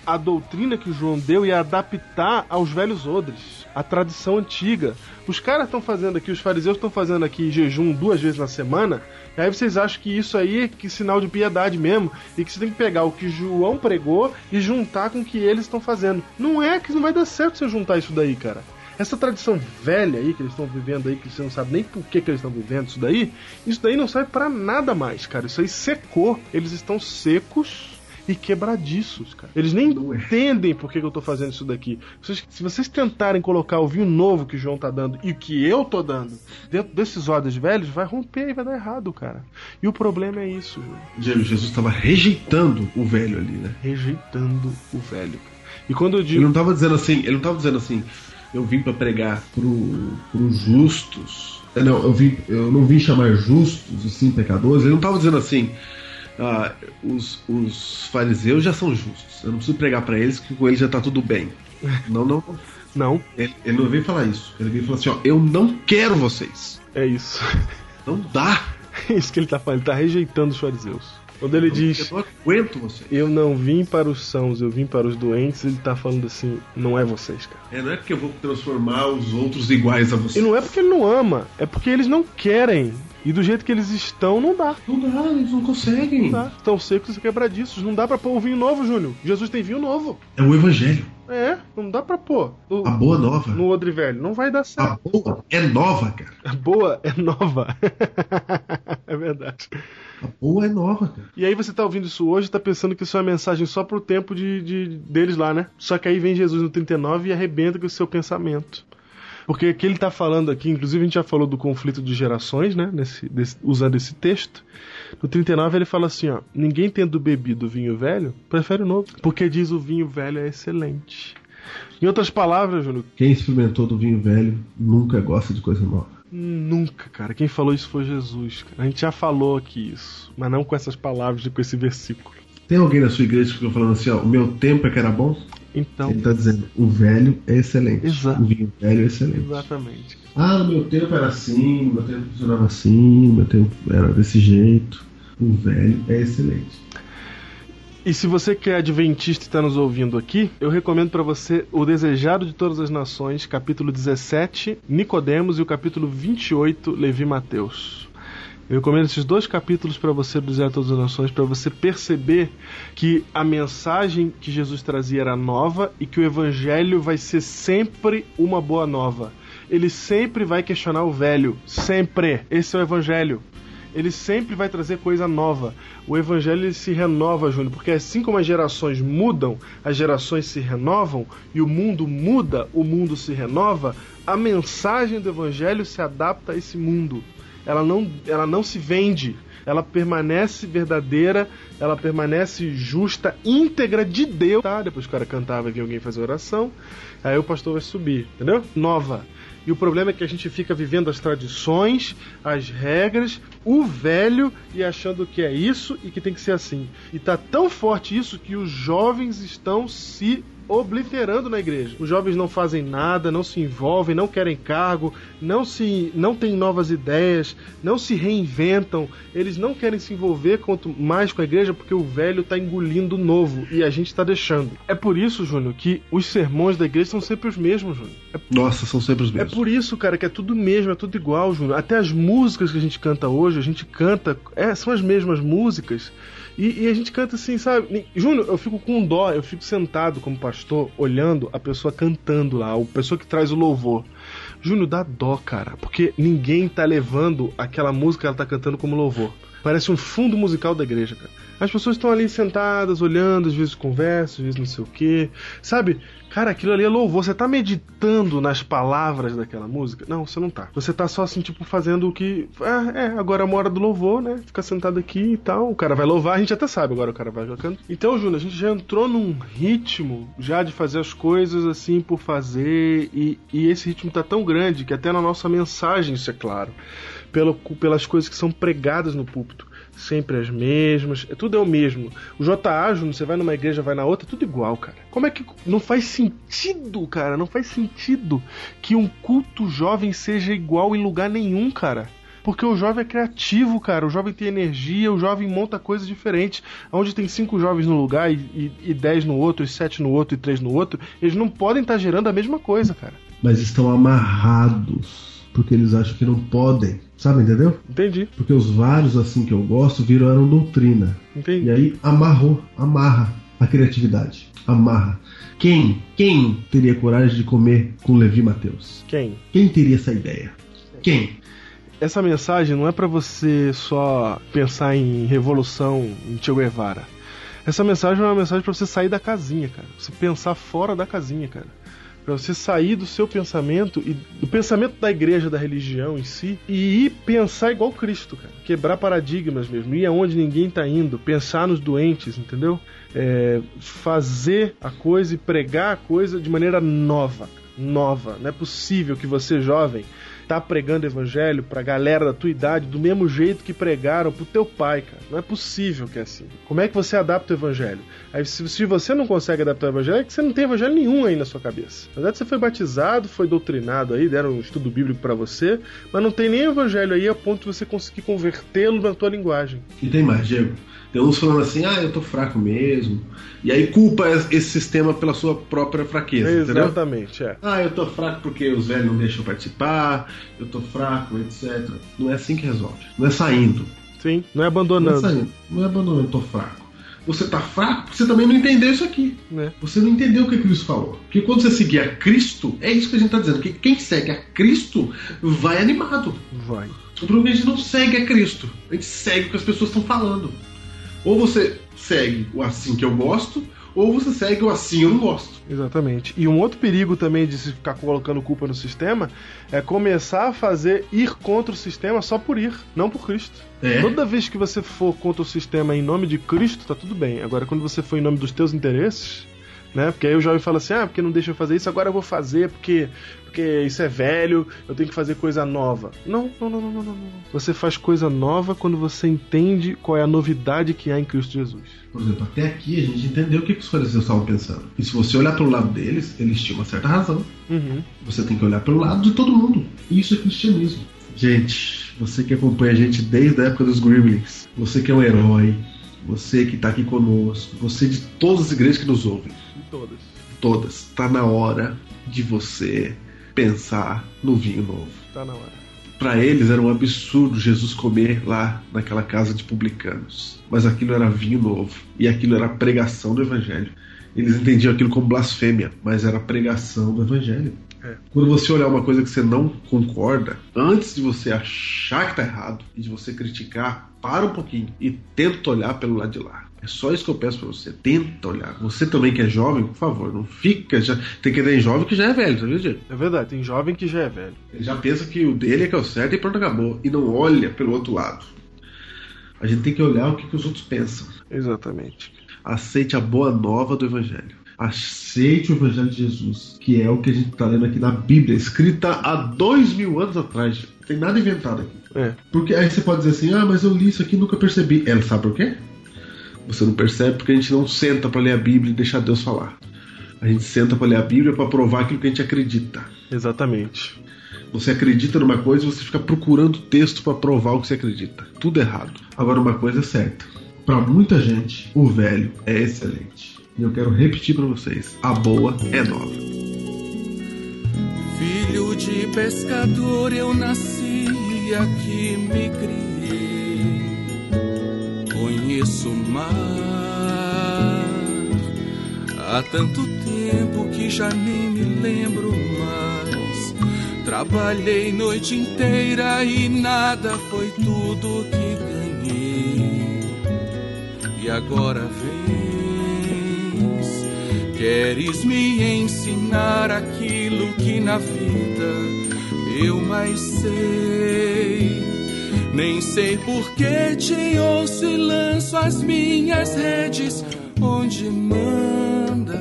a doutrina que João deu e adaptar aos velhos odres, a tradição antiga. Os caras estão fazendo aqui, os fariseus estão fazendo aqui jejum duas vezes na semana, e aí vocês acham que isso aí é que sinal de piedade mesmo, e que você tem que pegar o que João pregou e juntar com o que eles estão fazendo. Não é que não vai dar certo você juntar isso daí, cara. Essa tradição velha aí que eles estão vivendo aí, que você não sabe nem por que, que eles estão vivendo isso daí, isso daí não serve para nada mais, cara. Isso aí secou. Eles estão secos e quebradiços, cara. Eles nem entendem por que, que eu tô fazendo isso daqui. Vocês, se vocês tentarem colocar o vinho novo que o João tá dando e o que eu tô dando dentro desses odres velhos, vai romper e vai dar errado, cara. E o problema é isso, João. Jesus estava rejeitando o velho ali, né? Rejeitando o velho. E quando eu digo. Ele não tava dizendo assim, ele não tava dizendo assim, eu vim para pregar pro, pros justos. Não, eu, vim, eu não vim chamar justos e sim pecadores. Ele não estava dizendo assim, ah, os, os fariseus já são justos. Eu não preciso pregar para eles que com eles já tá tudo bem. Não, não. Não. Ele, ele não veio falar isso. Ele veio falar assim: ó, eu não quero vocês. É isso. Não dá. É isso que ele tá falando. Ele tá rejeitando os fariseus. Quando ele eu, diz. Eu não aguento vocês. Eu não vim para os sãos, eu vim para os doentes. Ele tá falando assim: não é vocês, cara. É, não é porque eu vou transformar os outros iguais a vocês. E não é porque ele não ama, é porque eles não querem. E do jeito que eles estão, não dá. Não dá, eles não conseguem. Não dá. Estão secos e quebradiços. Não dá pra pôr o vinho novo, Júnior. Jesus tem vinho novo. É o evangelho. É, não dá pra pôr. O, a boa nova. No odre velho. Não vai dar certo. A boa é nova, cara. A boa é nova. é verdade. A boa é nova, cara. E aí você tá ouvindo isso hoje e tá pensando que isso é uma mensagem só pro tempo de, de, deles lá, né? Só que aí vem Jesus no 39 e arrebenta com o seu pensamento. Porque o que ele está falando aqui, inclusive a gente já falou do conflito de gerações, né? Nesse, desse, usando esse texto. No 39 ele fala assim: ó, ninguém tendo bebido vinho velho, prefere o novo. Porque diz o vinho velho é excelente. Em outras palavras, Júnior. Quem experimentou do vinho velho nunca gosta de coisa nova. Nunca, cara. Quem falou isso foi Jesus. Cara. A gente já falou aqui isso, mas não com essas palavras e com esse versículo. Tem alguém na sua igreja que ficou falando assim, ó, o meu tempo é que era bom? Então. Ele está dizendo, o velho é excelente. Exato. O vinho velho é excelente. Exatamente. Ah, no meu tempo era assim, no meu tempo funcionava assim, no meu tempo era desse jeito. O velho é excelente. E se você que é adventista e está nos ouvindo aqui, eu recomendo para você O Desejado de Todas as Nações, capítulo 17, Nicodemos, e o capítulo 28, Levi Mateus. Eu recomendo esses dois capítulos para você do Zé Todas as Nações, para você perceber que a mensagem que Jesus trazia era nova e que o evangelho vai ser sempre uma boa nova. Ele sempre vai questionar o velho, sempre. Esse é o evangelho. Ele sempre vai trazer coisa nova. O evangelho se renova, Júnior, porque assim como as gerações mudam, as gerações se renovam e o mundo muda, o mundo se renova, a mensagem do evangelho se adapta a esse mundo ela não, ela não se vende. Ela permanece verdadeira, ela permanece justa, íntegra de Deus. Tá? Depois o cara cantava e vinha alguém fazer oração, aí o pastor vai subir, entendeu? Nova. E o problema é que a gente fica vivendo as tradições, as regras, o velho e achando que é isso e que tem que ser assim. E tá tão forte isso que os jovens estão se obliterando na igreja. Os jovens não fazem nada, não se envolvem, não querem cargo, não se não têm novas ideias, não se reinventam, eles não querem se envolver quanto mais com a igreja porque o velho está engolindo o novo e a gente está deixando. É por isso, Júnior, que os sermões da igreja são sempre os mesmos, Júnior. É... Nossa, são sempre os É mesmos. por isso, cara, que é tudo mesmo, é tudo igual, Júnior. Até as músicas que a gente canta hoje, a gente canta, é, são as mesmas músicas. E, e, a gente canta assim, sabe? Júnior, eu fico com dó, eu fico sentado como pastor, olhando a pessoa cantando lá, a pessoa que traz o louvor. Júnior, dá dó, cara, porque ninguém tá levando aquela música que ela tá cantando como louvor. Parece um fundo musical da igreja, cara. As pessoas estão ali sentadas, olhando, às vezes conversam, às vezes não sei o quê. Sabe? Cara, aquilo ali é louvor. Você tá meditando nas palavras daquela música? Não, você não tá. Você tá só assim, tipo, fazendo o que. Ah, é, agora é uma hora do louvor, né? Fica sentado aqui e tal. O cara vai louvar, a gente até sabe agora o cara vai jogando. Então, Júnior, a gente já entrou num ritmo já de fazer as coisas assim por fazer. E, e esse ritmo tá tão grande que até na nossa mensagem isso é claro. Pelo, pelas coisas que são pregadas no púlpito sempre as mesmas, é, tudo é o mesmo. O JA, você vai numa igreja, vai na outra, é tudo igual, cara. Como é que não faz sentido, cara? Não faz sentido que um culto jovem seja igual em lugar nenhum, cara. Porque o jovem é criativo, cara. O jovem tem energia, o jovem monta coisas diferentes. Onde tem cinco jovens no lugar e, e, e dez no outro, e sete no outro, e três no outro, eles não podem estar gerando a mesma coisa, cara. Mas estão amarrados porque eles acham que não podem. Sabe, entendeu? Entendi. Porque os vários assim que eu gosto viraram doutrina. Entendi. E aí amarrou, amarra a criatividade. Amarra. Quem? Quem teria coragem de comer com Levi Mateus? Quem? Quem teria essa ideia? Quem? Essa mensagem não é para você só pensar em revolução, em Che Guevara. Essa mensagem é uma mensagem para você sair da casinha, cara. Você pensar fora da casinha, cara para você sair do seu pensamento e do pensamento da igreja, da religião em si, e ir pensar igual Cristo, cara. Quebrar paradigmas mesmo, ir aonde ninguém tá indo, pensar nos doentes, entendeu? É, fazer a coisa e pregar a coisa de maneira nova. Nova. Não é possível que você, jovem, tá pregando evangelho pra galera da tua idade do mesmo jeito que pregaram pro teu pai, cara. Não é possível que é assim. Como é que você adapta o evangelho? Aí, se, se você não consegue adaptar o evangelho, é que você não tem evangelho nenhum aí na sua cabeça. Na verdade, você foi batizado, foi doutrinado aí, deram um estudo bíblico para você, mas não tem nem evangelho aí a ponto de você conseguir convertê-lo na tua linguagem. E tem mais, Diego. Tem uns falando assim, ah, eu tô fraco mesmo. E aí culpa esse sistema pela sua própria fraqueza. Exatamente, entendeu? é. Ah, eu tô fraco porque os velhos não deixam participar, eu tô fraco, etc. Não é assim que resolve. Não é saindo. Sim, não é abandonando. Não é saindo. Não é abandonando, tô fraco. Você tá fraco porque você também não entendeu isso aqui. É. Você não entendeu o que Cristo falou. Porque quando você seguir a Cristo, é isso que a gente tá dizendo. Que quem segue a Cristo vai animado. Vai. O problema é que a gente não segue a Cristo. A gente segue o que as pessoas estão falando. Ou você segue o assim que eu gosto, ou você segue o assim eu não gosto. Exatamente. E um outro perigo também de se ficar colocando culpa no sistema é começar a fazer ir contra o sistema só por ir, não por Cristo. É. Toda vez que você for contra o sistema em nome de Cristo, tá tudo bem. Agora, quando você for em nome dos teus interesses, né? Porque aí o jovem fala assim: ah, porque não deixa eu fazer isso, agora eu vou fazer porque, porque isso é velho, eu tenho que fazer coisa nova. Não, não, não, não, não, não. Você faz coisa nova quando você entende qual é a novidade que há em Cristo Jesus. Por exemplo, até aqui a gente entendeu o que os fariseus estavam pensando. E se você olhar pelo lado deles, eles tinham uma certa razão. Uhum. Você tem que olhar pelo lado de todo mundo. Isso é cristianismo. Gente, você que acompanha a gente desde a época dos Gremlins, você que é um herói, você que está aqui conosco, você de todas as igrejas que nos ouvem, Todas. todas, está na hora de você pensar no vinho novo. Tá na hora. Para eles era um absurdo Jesus comer lá naquela casa de publicanos, mas aquilo era vinho novo e aquilo era pregação do evangelho. Eles entendiam aquilo como blasfêmia, mas era pregação do evangelho. É. Quando você olhar uma coisa que você não concorda, antes de você achar que tá errado e de você criticar, para um pouquinho e tenta olhar pelo lado de lá. É só isso que eu peço pra você. Tenta olhar. Você também que é jovem, por favor, não fica. Já... Tem que ter jovem que já é velho, sabia, Diego? É verdade, tem jovem que já é velho. Ele já pensa que o dele é que é o certo e pronto, acabou. E não olha pelo outro lado. A gente tem que olhar o que, que os outros pensam. Exatamente. Aceite a boa nova do Evangelho. Aceite o Evangelho de Jesus, que é o que a gente está lendo aqui na Bíblia, escrita há dois mil anos atrás. Não tem nada inventado aqui. É. Porque aí você pode dizer assim: ah, mas eu li isso aqui e nunca percebi. Ela sabe por quê? Você não percebe porque a gente não senta para ler a Bíblia e deixar Deus falar. A gente senta para ler a Bíblia para provar aquilo que a gente acredita. Exatamente. Você acredita numa coisa e você fica procurando texto para provar o que você acredita. Tudo errado. Agora, uma coisa é certa: para muita gente, o velho é excelente. E eu quero repetir para vocês: a boa é nova. Filho de pescador, eu nasci e aqui me criei. Conheço o mar há tanto tempo que já nem me lembro mais. Trabalhei noite inteira e nada foi tudo que ganhei. agora vens. Queres me ensinar aquilo que na vida eu mais sei. Nem sei por que te ouço e lanço as minhas redes onde mandas.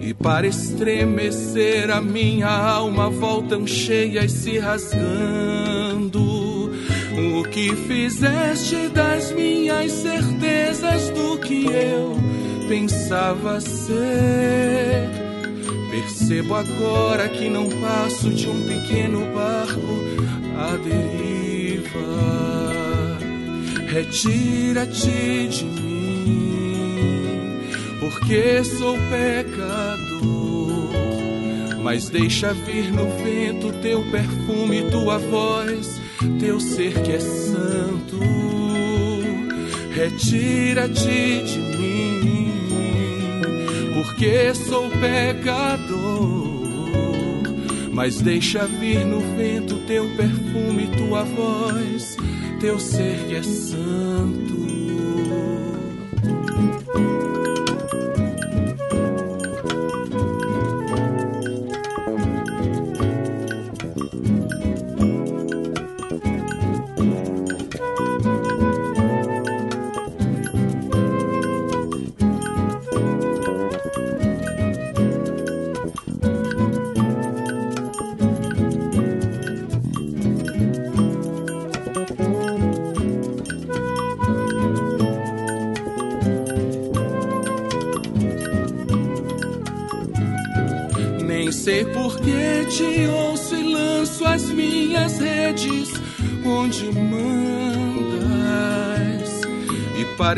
E para estremecer a minha alma voltam cheias se rasgando. O que fizeste das minhas certezas do que eu pensava ser? Percebo agora que não passo de um pequeno barco à deriva. Retira-te de mim, porque sou pecador. Mas deixa vir no vento teu perfume, tua voz, teu ser que é santo. Retira-te de mim, porque sou pecador. Mas deixa vir no vento teu perfume, tua voz, teu ser que é santo.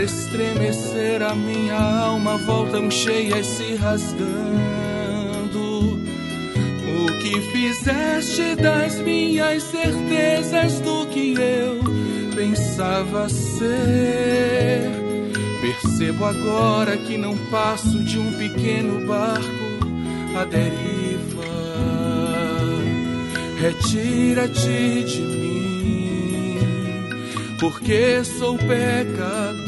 Estremecer a minha alma voltam cheias se rasgando. O que fizeste das minhas certezas do que eu pensava ser? Percebo agora que não passo de um pequeno barco à deriva. Retira-te de mim, porque sou pecador.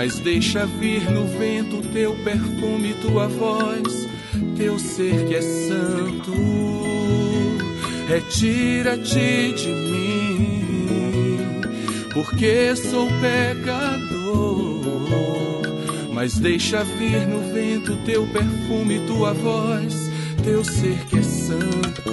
Mas deixa vir no vento teu perfume, tua voz, teu ser que é santo. Retira-te de mim, porque sou pecador. Mas deixa vir no vento teu perfume, tua voz, teu ser que é santo.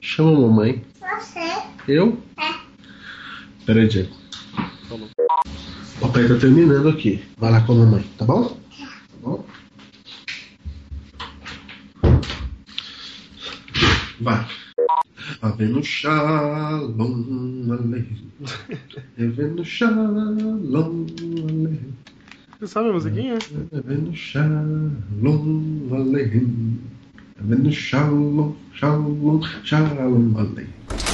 Chama a mamãe. Você. Eu? É. Pera aí, Diego. Papai tá terminando aqui. Vai lá com a mamãe, tá bom? Tá bom? Vai. Havendo shalom aleichem. Havendo shalom aleichem. Você sabe a musiquinha? Havendo shalom aleichem. Havendo shalom, shalom, shalom aleichem.